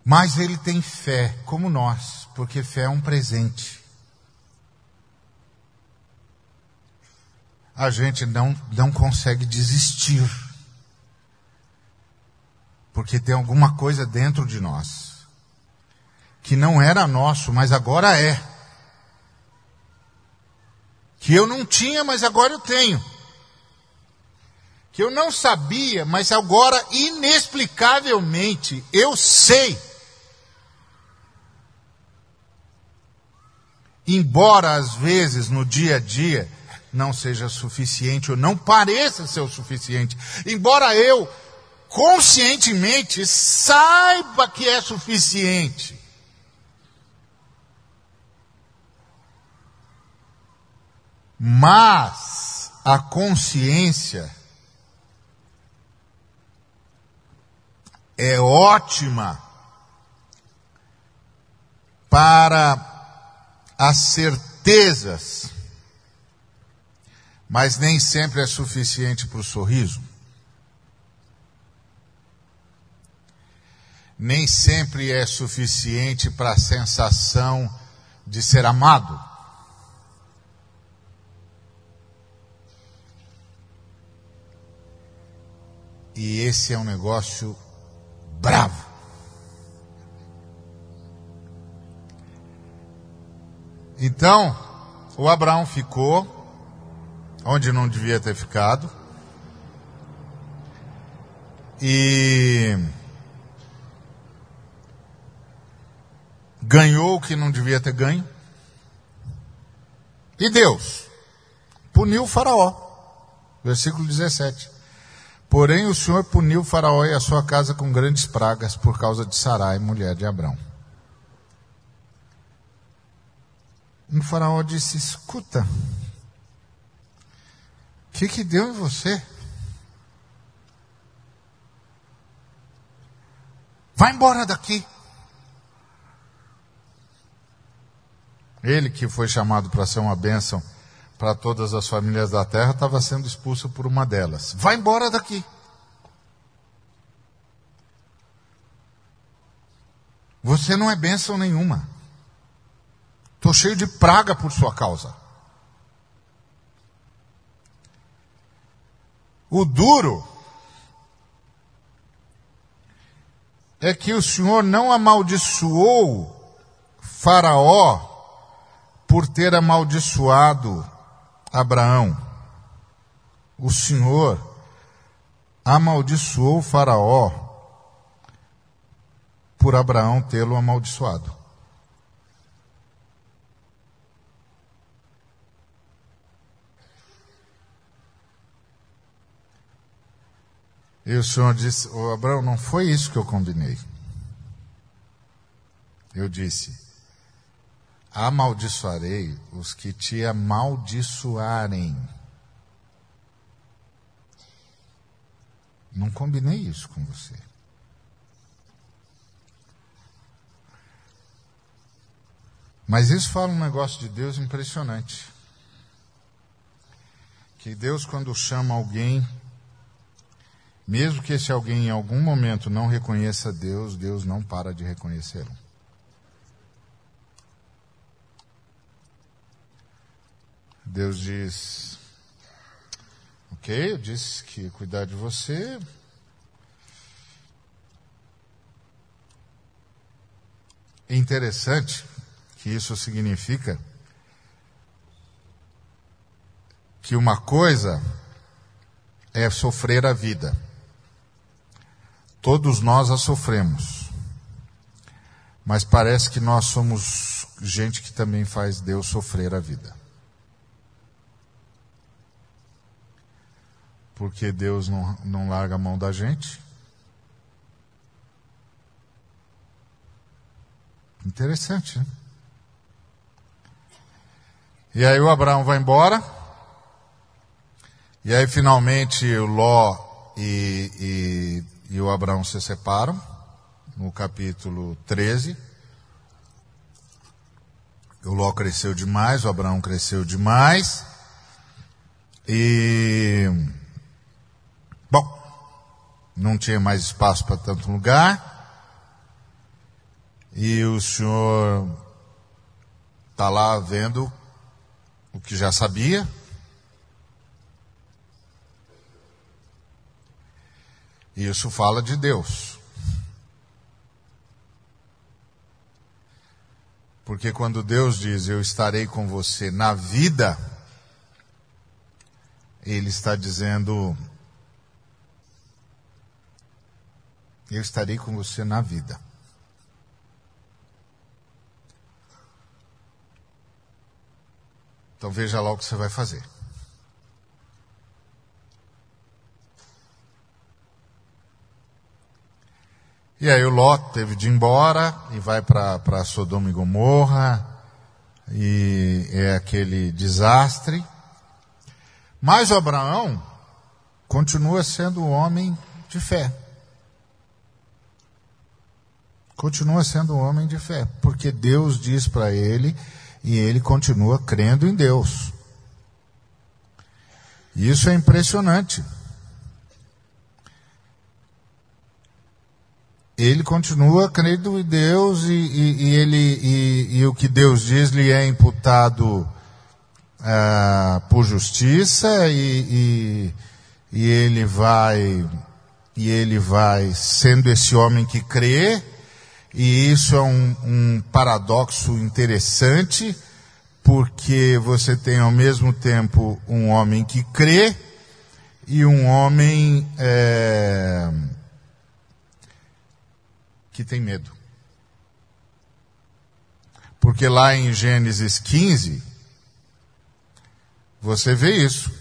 Mas ele tem fé, como nós, porque fé é um presente. a gente não, não consegue desistir. Porque tem alguma coisa dentro de nós que não era nosso, mas agora é. Que eu não tinha, mas agora eu tenho. Que eu não sabia, mas agora inexplicavelmente eu sei. Embora às vezes no dia a dia não seja suficiente ou não pareça ser o suficiente. Embora eu conscientemente saiba que é suficiente. Mas a consciência é ótima para as certezas mas nem sempre é suficiente para o sorriso. Nem sempre é suficiente para a sensação de ser amado. E esse é um negócio bravo. Então, o Abraão ficou onde não devia ter ficado. E ganhou o que não devia ter ganho. E Deus puniu o Faraó. Versículo 17. Porém, o Senhor puniu o Faraó e a sua casa com grandes pragas por causa de Sarai, mulher de Abrão. O Faraó disse: Escuta, o que, que deu em você? Vai embora daqui. Ele que foi chamado para ser uma bênção para todas as famílias da terra estava sendo expulso por uma delas. Vai embora daqui. Você não é bênção nenhuma. Estou cheio de praga por sua causa. O duro é que o Senhor não amaldiçoou Faraó por ter amaldiçoado Abraão. O Senhor amaldiçoou Faraó por Abraão tê-lo amaldiçoado. E o Senhor disse: oh, Abraão, não foi isso que eu combinei. Eu disse: Amaldiçoarei os que te amaldiçoarem. Não combinei isso com você. Mas isso fala um negócio de Deus impressionante. Que Deus, quando chama alguém mesmo que esse alguém em algum momento não reconheça Deus, Deus não para de reconhecê-lo. Deus diz: Ok, eu disse que ia cuidar de você. É interessante que isso significa que uma coisa é sofrer a vida. Todos nós a sofremos. Mas parece que nós somos gente que também faz Deus sofrer a vida. Porque Deus não, não larga a mão da gente. Interessante, né? E aí o Abraão vai embora. E aí finalmente o Ló e, e e o Abraão se separam, no capítulo 13. O Ló cresceu demais, o Abraão cresceu demais. E. Bom, não tinha mais espaço para tanto lugar. E o senhor está lá vendo o que já sabia, Isso fala de Deus. Porque quando Deus diz eu estarei com você na vida, Ele está dizendo eu estarei com você na vida. Então veja lá o que você vai fazer. E aí o Ló teve de ir embora e vai para Sodoma e Gomorra, e é aquele desastre. Mas Abraão continua sendo um homem de fé. Continua sendo um homem de fé, porque Deus diz para ele e ele continua crendo em Deus. Isso é impressionante. Ele continua crendo em Deus e, e, e ele, e, e, o que Deus diz lhe é imputado uh, por justiça e, e, ele vai e ele vai sendo esse homem que crê. E isso é um, um paradoxo interessante porque você tem ao mesmo tempo um homem que crê e um homem é, que tem medo. Porque lá em Gênesis 15, você vê isso.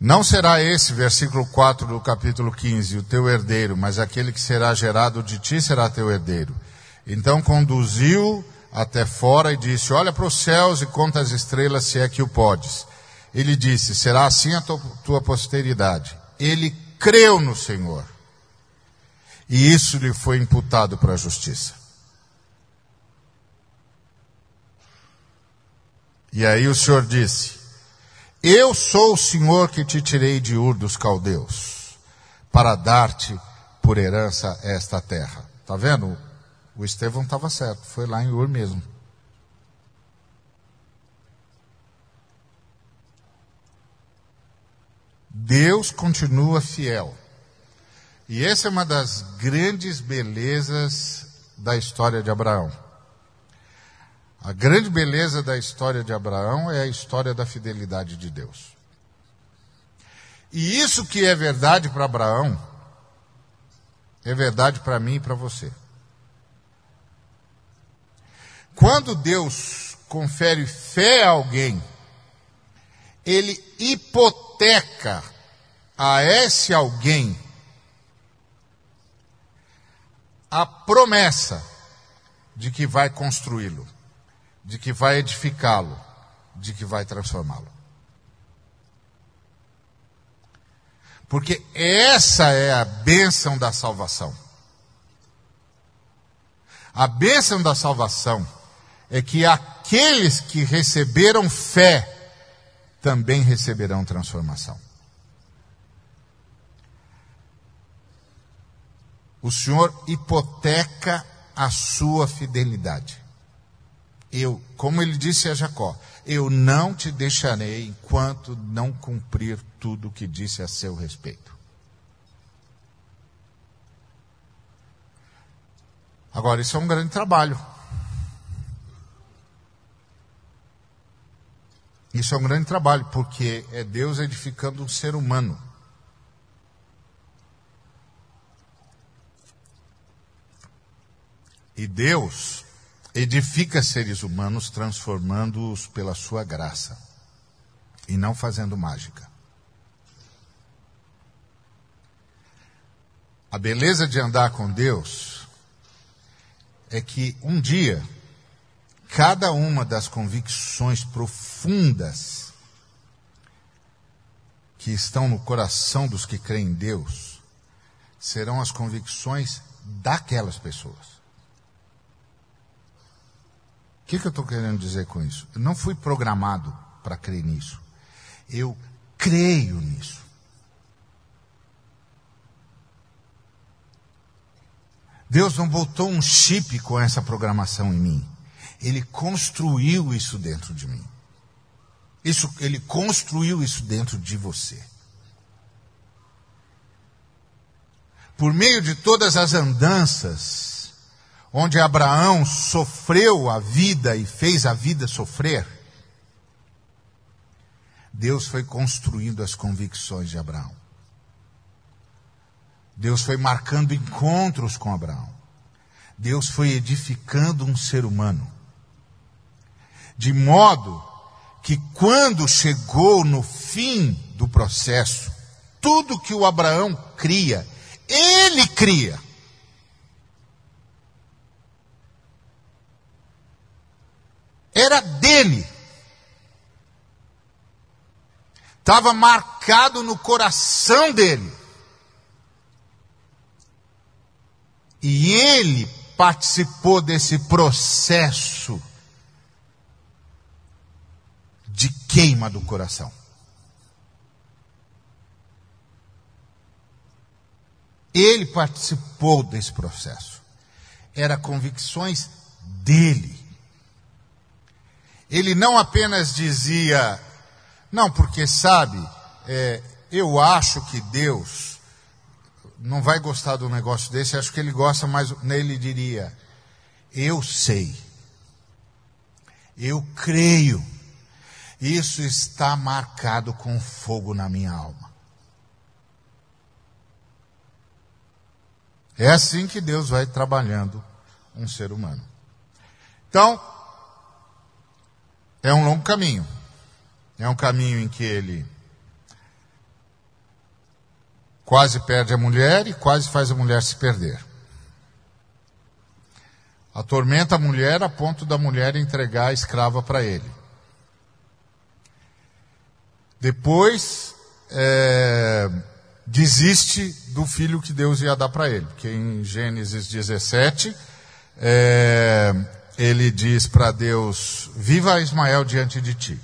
Não será esse, versículo 4 do capítulo 15, o teu herdeiro, mas aquele que será gerado de ti será teu herdeiro. Então conduziu até fora e disse: Olha para os céus e conta as estrelas, se é que o podes. Ele disse: Será assim a tua posteridade. Ele creu no Senhor e isso lhe foi imputado para a justiça. E aí o Senhor disse: Eu sou o Senhor que te tirei de Ur dos caldeus, para dar-te por herança esta terra. Tá vendo? O Estevão estava certo, foi lá em Ur mesmo. Deus continua fiel. E essa é uma das grandes belezas da história de Abraão. A grande beleza da história de Abraão é a história da fidelidade de Deus. E isso que é verdade para Abraão É verdade para mim e para você. Quando Deus confere fé a alguém, ele hipoteca a esse alguém a promessa de que vai construí-lo, de que vai edificá-lo, de que vai transformá-lo. Porque essa é a bênção da salvação. A bênção da salvação é que aqueles que receberam fé também receberão transformação. O Senhor hipoteca a sua fidelidade. Eu, como ele disse a Jacó, eu não te deixarei enquanto não cumprir tudo o que disse a seu respeito. Agora, isso é um grande trabalho. Isso é um grande trabalho, porque é Deus edificando um ser humano. E Deus edifica seres humanos transformando-os pela sua graça e não fazendo mágica. A beleza de andar com Deus é que um dia cada uma das convicções profundas que estão no coração dos que creem em Deus serão as convicções daquelas pessoas. O que, que eu estou querendo dizer com isso? Eu não fui programado para crer nisso. Eu creio nisso. Deus não botou um chip com essa programação em mim. Ele construiu isso dentro de mim. Isso, ele construiu isso dentro de você. Por meio de todas as andanças onde Abraão sofreu a vida e fez a vida sofrer, Deus foi construindo as convicções de Abraão. Deus foi marcando encontros com Abraão. Deus foi edificando um ser humano. De modo que quando chegou no fim do processo, tudo que o Abraão cria, ele cria. Era dele. Estava marcado no coração dele. E ele participou desse processo de queima do coração. Ele participou desse processo. Era convicções dele. Ele não apenas dizia, não, porque sabe, é, eu acho que Deus não vai gostar do negócio desse, acho que ele gosta mais. Ele diria, eu sei, eu creio, isso está marcado com fogo na minha alma. É assim que Deus vai trabalhando um ser humano. Então, é um longo caminho. É um caminho em que ele quase perde a mulher e quase faz a mulher se perder. Atormenta a mulher a ponto da mulher entregar a escrava para ele. Depois, é, desiste do filho que Deus ia dar para ele. Porque em Gênesis 17, é, ele diz para Deus: Viva Ismael diante de ti.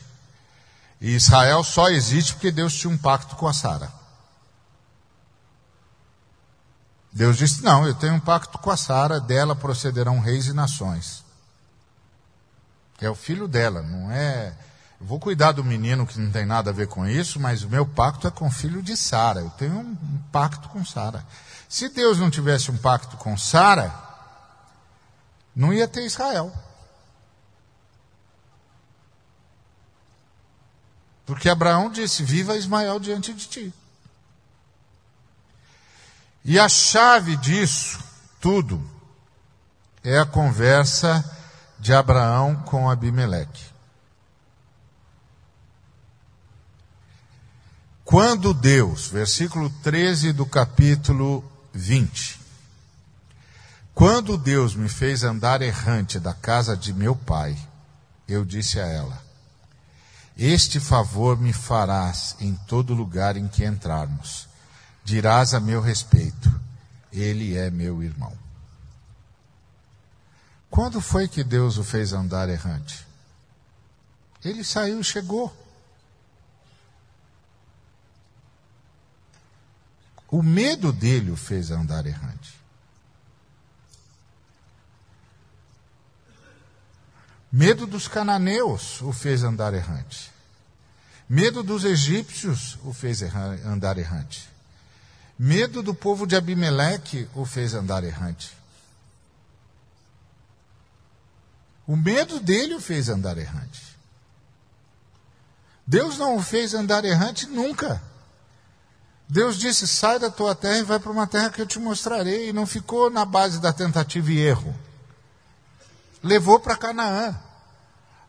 E Israel só existe porque Deus tinha um pacto com a Sara. Deus disse: Não, eu tenho um pacto com a Sara, dela procederão reis e nações. É o filho dela, não é. Eu vou cuidar do menino que não tem nada a ver com isso, mas o meu pacto é com o filho de Sara. Eu tenho um, um pacto com Sara. Se Deus não tivesse um pacto com Sara, não ia ter Israel. Porque Abraão disse: Viva Ismael diante de ti. E a chave disso tudo é a conversa de Abraão com Abimeleque. Quando Deus, versículo 13 do capítulo 20, quando Deus me fez andar errante da casa de meu pai, eu disse a ela: Este favor me farás em todo lugar em que entrarmos. Dirás a meu respeito: Ele é meu irmão. Quando foi que Deus o fez andar errante? Ele saiu e chegou. O medo dele o fez andar errante. Medo dos cananeus o fez andar errante. Medo dos egípcios o fez andar errante. Medo do povo de Abimeleque o fez andar errante. O medo dele o fez andar errante. Deus não o fez andar errante nunca. Deus disse: sai da tua terra e vai para uma terra que eu te mostrarei. E não ficou na base da tentativa e erro. Levou para Canaã.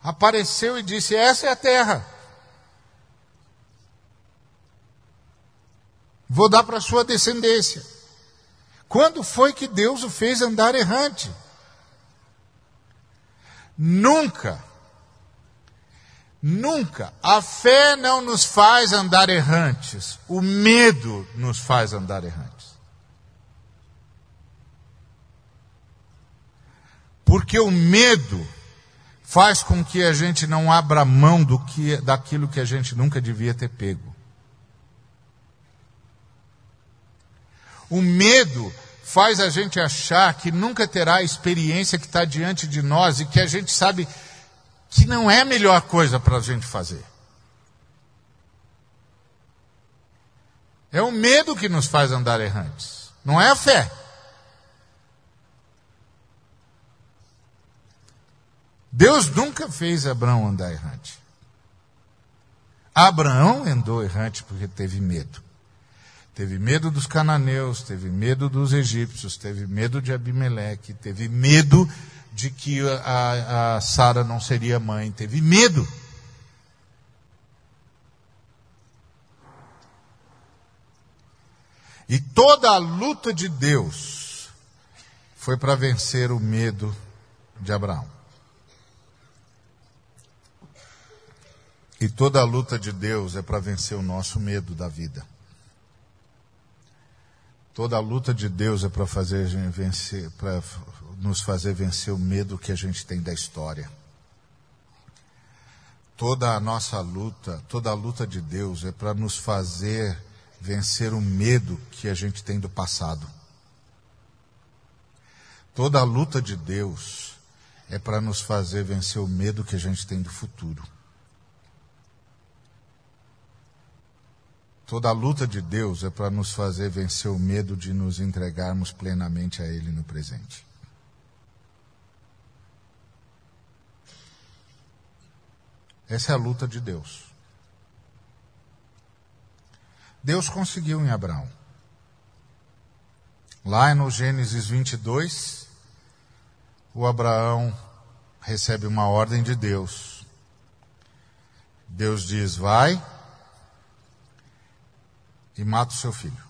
Apareceu e disse: essa é a terra. Vou dar para sua descendência. Quando foi que Deus o fez andar errante? Nunca Nunca. A fé não nos faz andar errantes. O medo nos faz andar errantes. Porque o medo faz com que a gente não abra mão do que, daquilo que a gente nunca devia ter pego. O medo faz a gente achar que nunca terá a experiência que está diante de nós e que a gente sabe que não é a melhor coisa para a gente fazer. É o medo que nos faz andar errantes, não é a fé. Deus nunca fez Abraão andar errante. Abraão andou errante porque teve medo. Teve medo dos cananeus, teve medo dos egípcios, teve medo de Abimeleque, teve medo de que a, a Sara não seria mãe, teve medo. E toda a luta de Deus foi para vencer o medo de Abraão. E toda a luta de Deus é para vencer o nosso medo da vida. Toda a luta de Deus é para fazer vencer, para nos fazer vencer o medo que a gente tem da história. Toda a nossa luta, toda a luta de Deus é para nos fazer vencer o medo que a gente tem do passado. Toda a luta de Deus é para nos fazer vencer o medo que a gente tem do futuro. Toda a luta de Deus é para nos fazer vencer o medo de nos entregarmos plenamente a Ele no presente. Essa é a luta de Deus. Deus conseguiu em Abraão. Lá no Gênesis 22, o Abraão recebe uma ordem de Deus. Deus diz: Vai e mata o seu filho.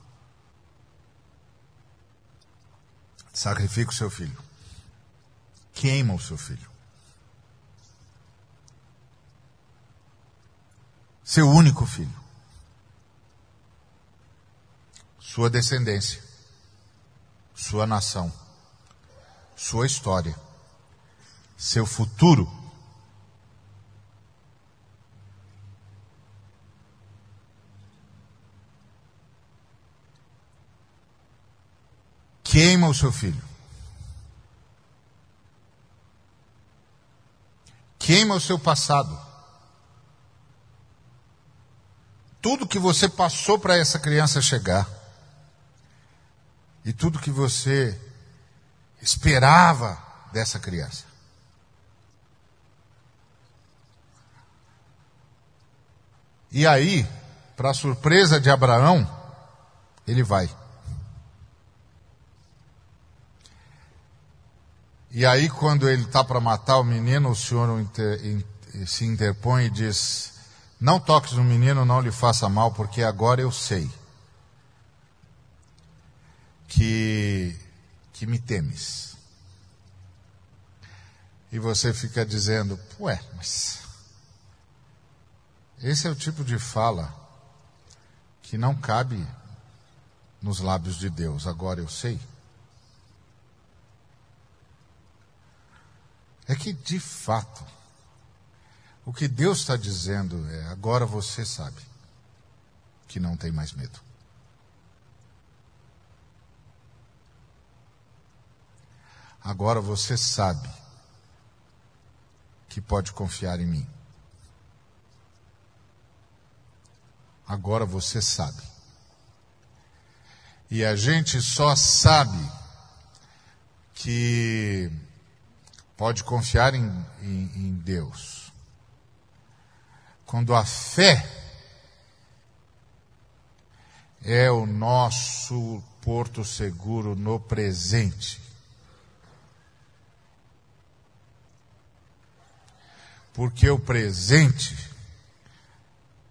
Sacrifica o seu filho. Queima o seu filho. seu único filho, sua descendência, sua nação, sua história, seu futuro. Queima o seu filho. Queima o seu passado. tudo que você passou para essa criança chegar e tudo que você esperava dessa criança. E aí, para surpresa de Abraão, ele vai. E aí, quando ele está para matar o menino, o senhor se interpõe e diz: Não toques no menino, não lhe faça mal, porque agora eu sei que, que me temes. E você fica dizendo: Ué, mas. Esse é o tipo de fala que não cabe nos lábios de Deus, agora eu sei. É que, de fato, o que Deus está dizendo é: agora você sabe que não tem mais medo. Agora você sabe que pode confiar em mim. Agora você sabe. E a gente só sabe que pode confiar em, em, em Deus. Quando a fé é o nosso porto seguro no presente. Porque o presente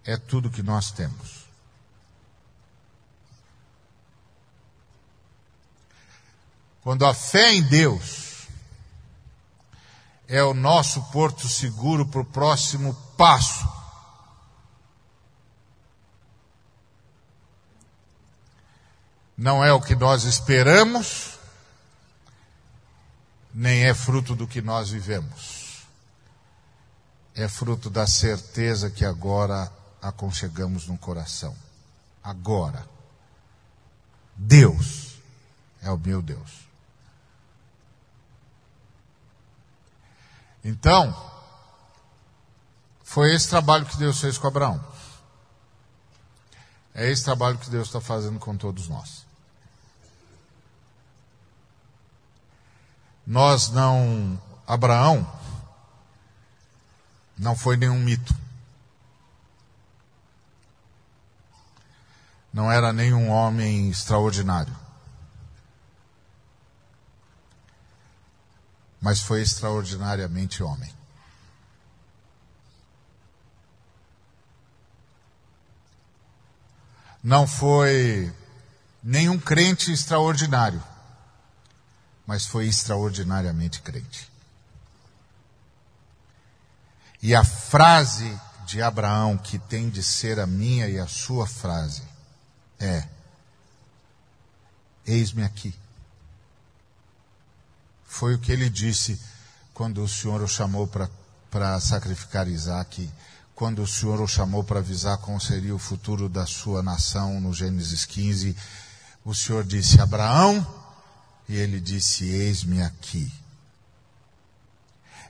é tudo que nós temos. Quando a fé em Deus é o nosso porto seguro para o próximo passo. Não é o que nós esperamos, nem é fruto do que nós vivemos. É fruto da certeza que agora aconchegamos no coração. Agora, Deus é o meu Deus. Então, foi esse trabalho que Deus fez com Abraão. É esse trabalho que Deus está fazendo com todos nós. Nós não. Abraão não foi nenhum mito. Não era nenhum homem extraordinário. Mas foi extraordinariamente homem. Não foi nenhum crente extraordinário, mas foi extraordinariamente crente. E a frase de Abraão, que tem de ser a minha e a sua frase, é: Eis-me aqui. Foi o que ele disse quando o Senhor o chamou para sacrificar Isaac, quando o Senhor o chamou para avisar qual seria o futuro da sua nação, no Gênesis 15. O Senhor disse: Abraão, e ele disse: Eis-me aqui.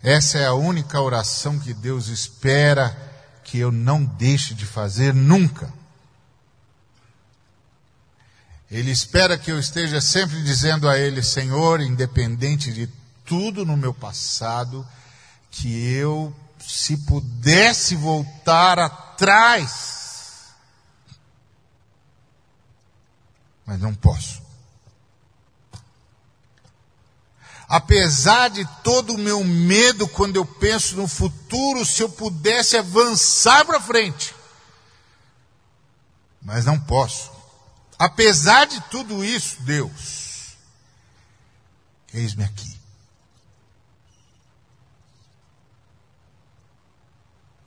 Essa é a única oração que Deus espera que eu não deixe de fazer nunca. Ele espera que eu esteja sempre dizendo a Ele, Senhor, independente de tudo no meu passado, que eu, se pudesse voltar atrás, mas não posso. Apesar de todo o meu medo quando eu penso no futuro, se eu pudesse avançar para frente, mas não posso. Apesar de tudo isso, Deus, eis-me aqui.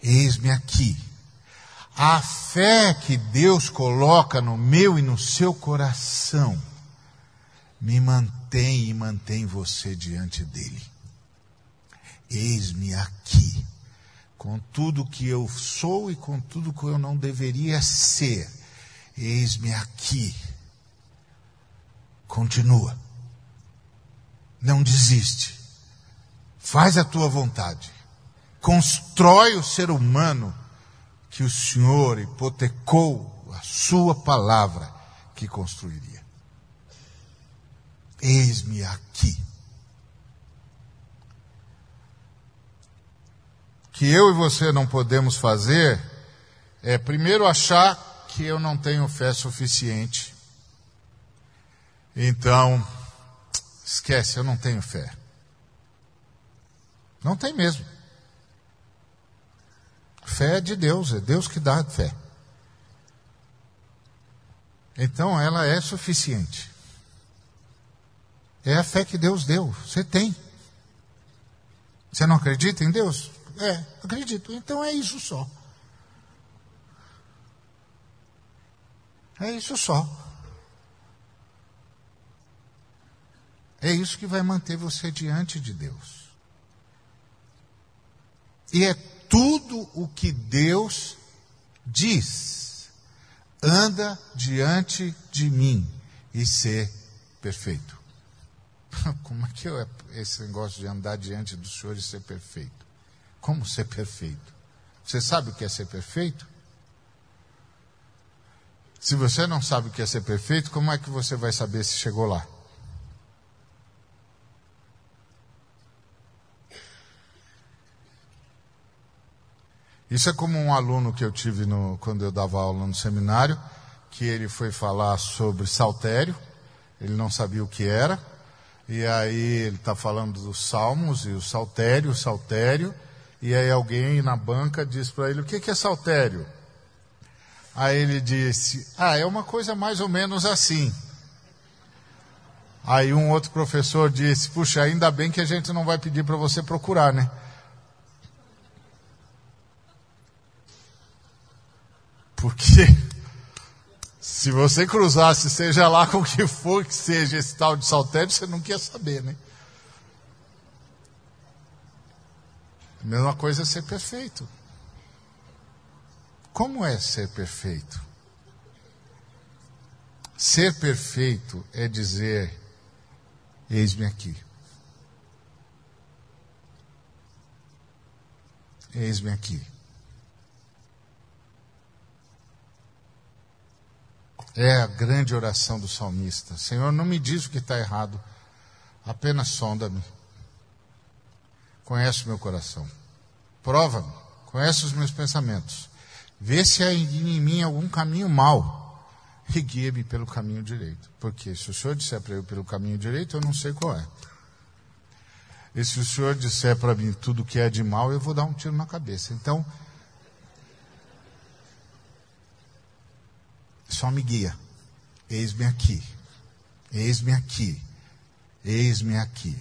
Eis-me aqui. A fé que Deus coloca no meu e no seu coração me mantém e mantém você diante dele. Eis-me aqui, com tudo que eu sou e com tudo que eu não deveria ser Eis-me aqui. Continua. Não desiste. Faz a tua vontade. Constrói o ser humano que o Senhor hipotecou a sua palavra que construiria. Eis-me aqui. Que eu e você não podemos fazer é primeiro achar que eu não tenho fé suficiente. Então, esquece, eu não tenho fé. Não tem mesmo. Fé é de Deus, é Deus que dá fé. Então ela é suficiente. É a fé que Deus deu. Você tem. Você não acredita em Deus? É, acredito. Então é isso só. É isso só. É isso que vai manter você diante de Deus. E é tudo o que Deus diz. Anda diante de mim e ser perfeito. Como é que é esse negócio de andar diante do Senhor e ser perfeito? Como ser perfeito? Você sabe o que é ser perfeito? Se você não sabe o que é ser perfeito, como é que você vai saber se chegou lá? Isso é como um aluno que eu tive no, quando eu dava aula no seminário, que ele foi falar sobre saltério, ele não sabia o que era, e aí ele está falando dos salmos e o saltério, o saltério, e aí alguém na banca diz para ele, o que, que é saltério? Aí ele disse, ah, é uma coisa mais ou menos assim. Aí um outro professor disse, puxa, ainda bem que a gente não vai pedir para você procurar, né? Porque se você cruzasse, seja lá com o que for que seja esse tal de saltério, você não quer saber, né? A mesma coisa é ser perfeito. Como é ser perfeito? Ser perfeito é dizer: Eis-me aqui. Eis-me aqui. É a grande oração do salmista. Senhor, não me diz o que está errado, apenas sonda-me. Conhece o meu coração. Prova-me, conhece os meus pensamentos. Vê se há em mim algum caminho mau e guia-me pelo caminho direito. Porque se o Senhor disser para eu pelo caminho direito, eu não sei qual é. E se o Senhor disser para mim tudo que é de mal, eu vou dar um tiro na cabeça. Então, só me guia. Eis-me aqui. Eis-me aqui. Eis-me aqui.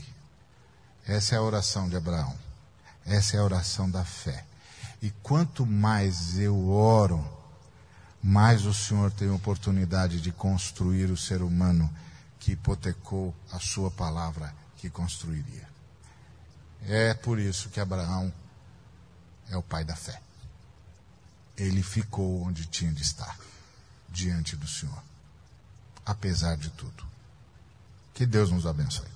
Essa é a oração de Abraão. Essa é a oração da fé. E quanto mais eu oro, mais o Senhor tem oportunidade de construir o ser humano que hipotecou a sua palavra que construiria. É por isso que Abraão é o pai da fé. Ele ficou onde tinha de estar diante do Senhor, apesar de tudo. Que Deus nos abençoe.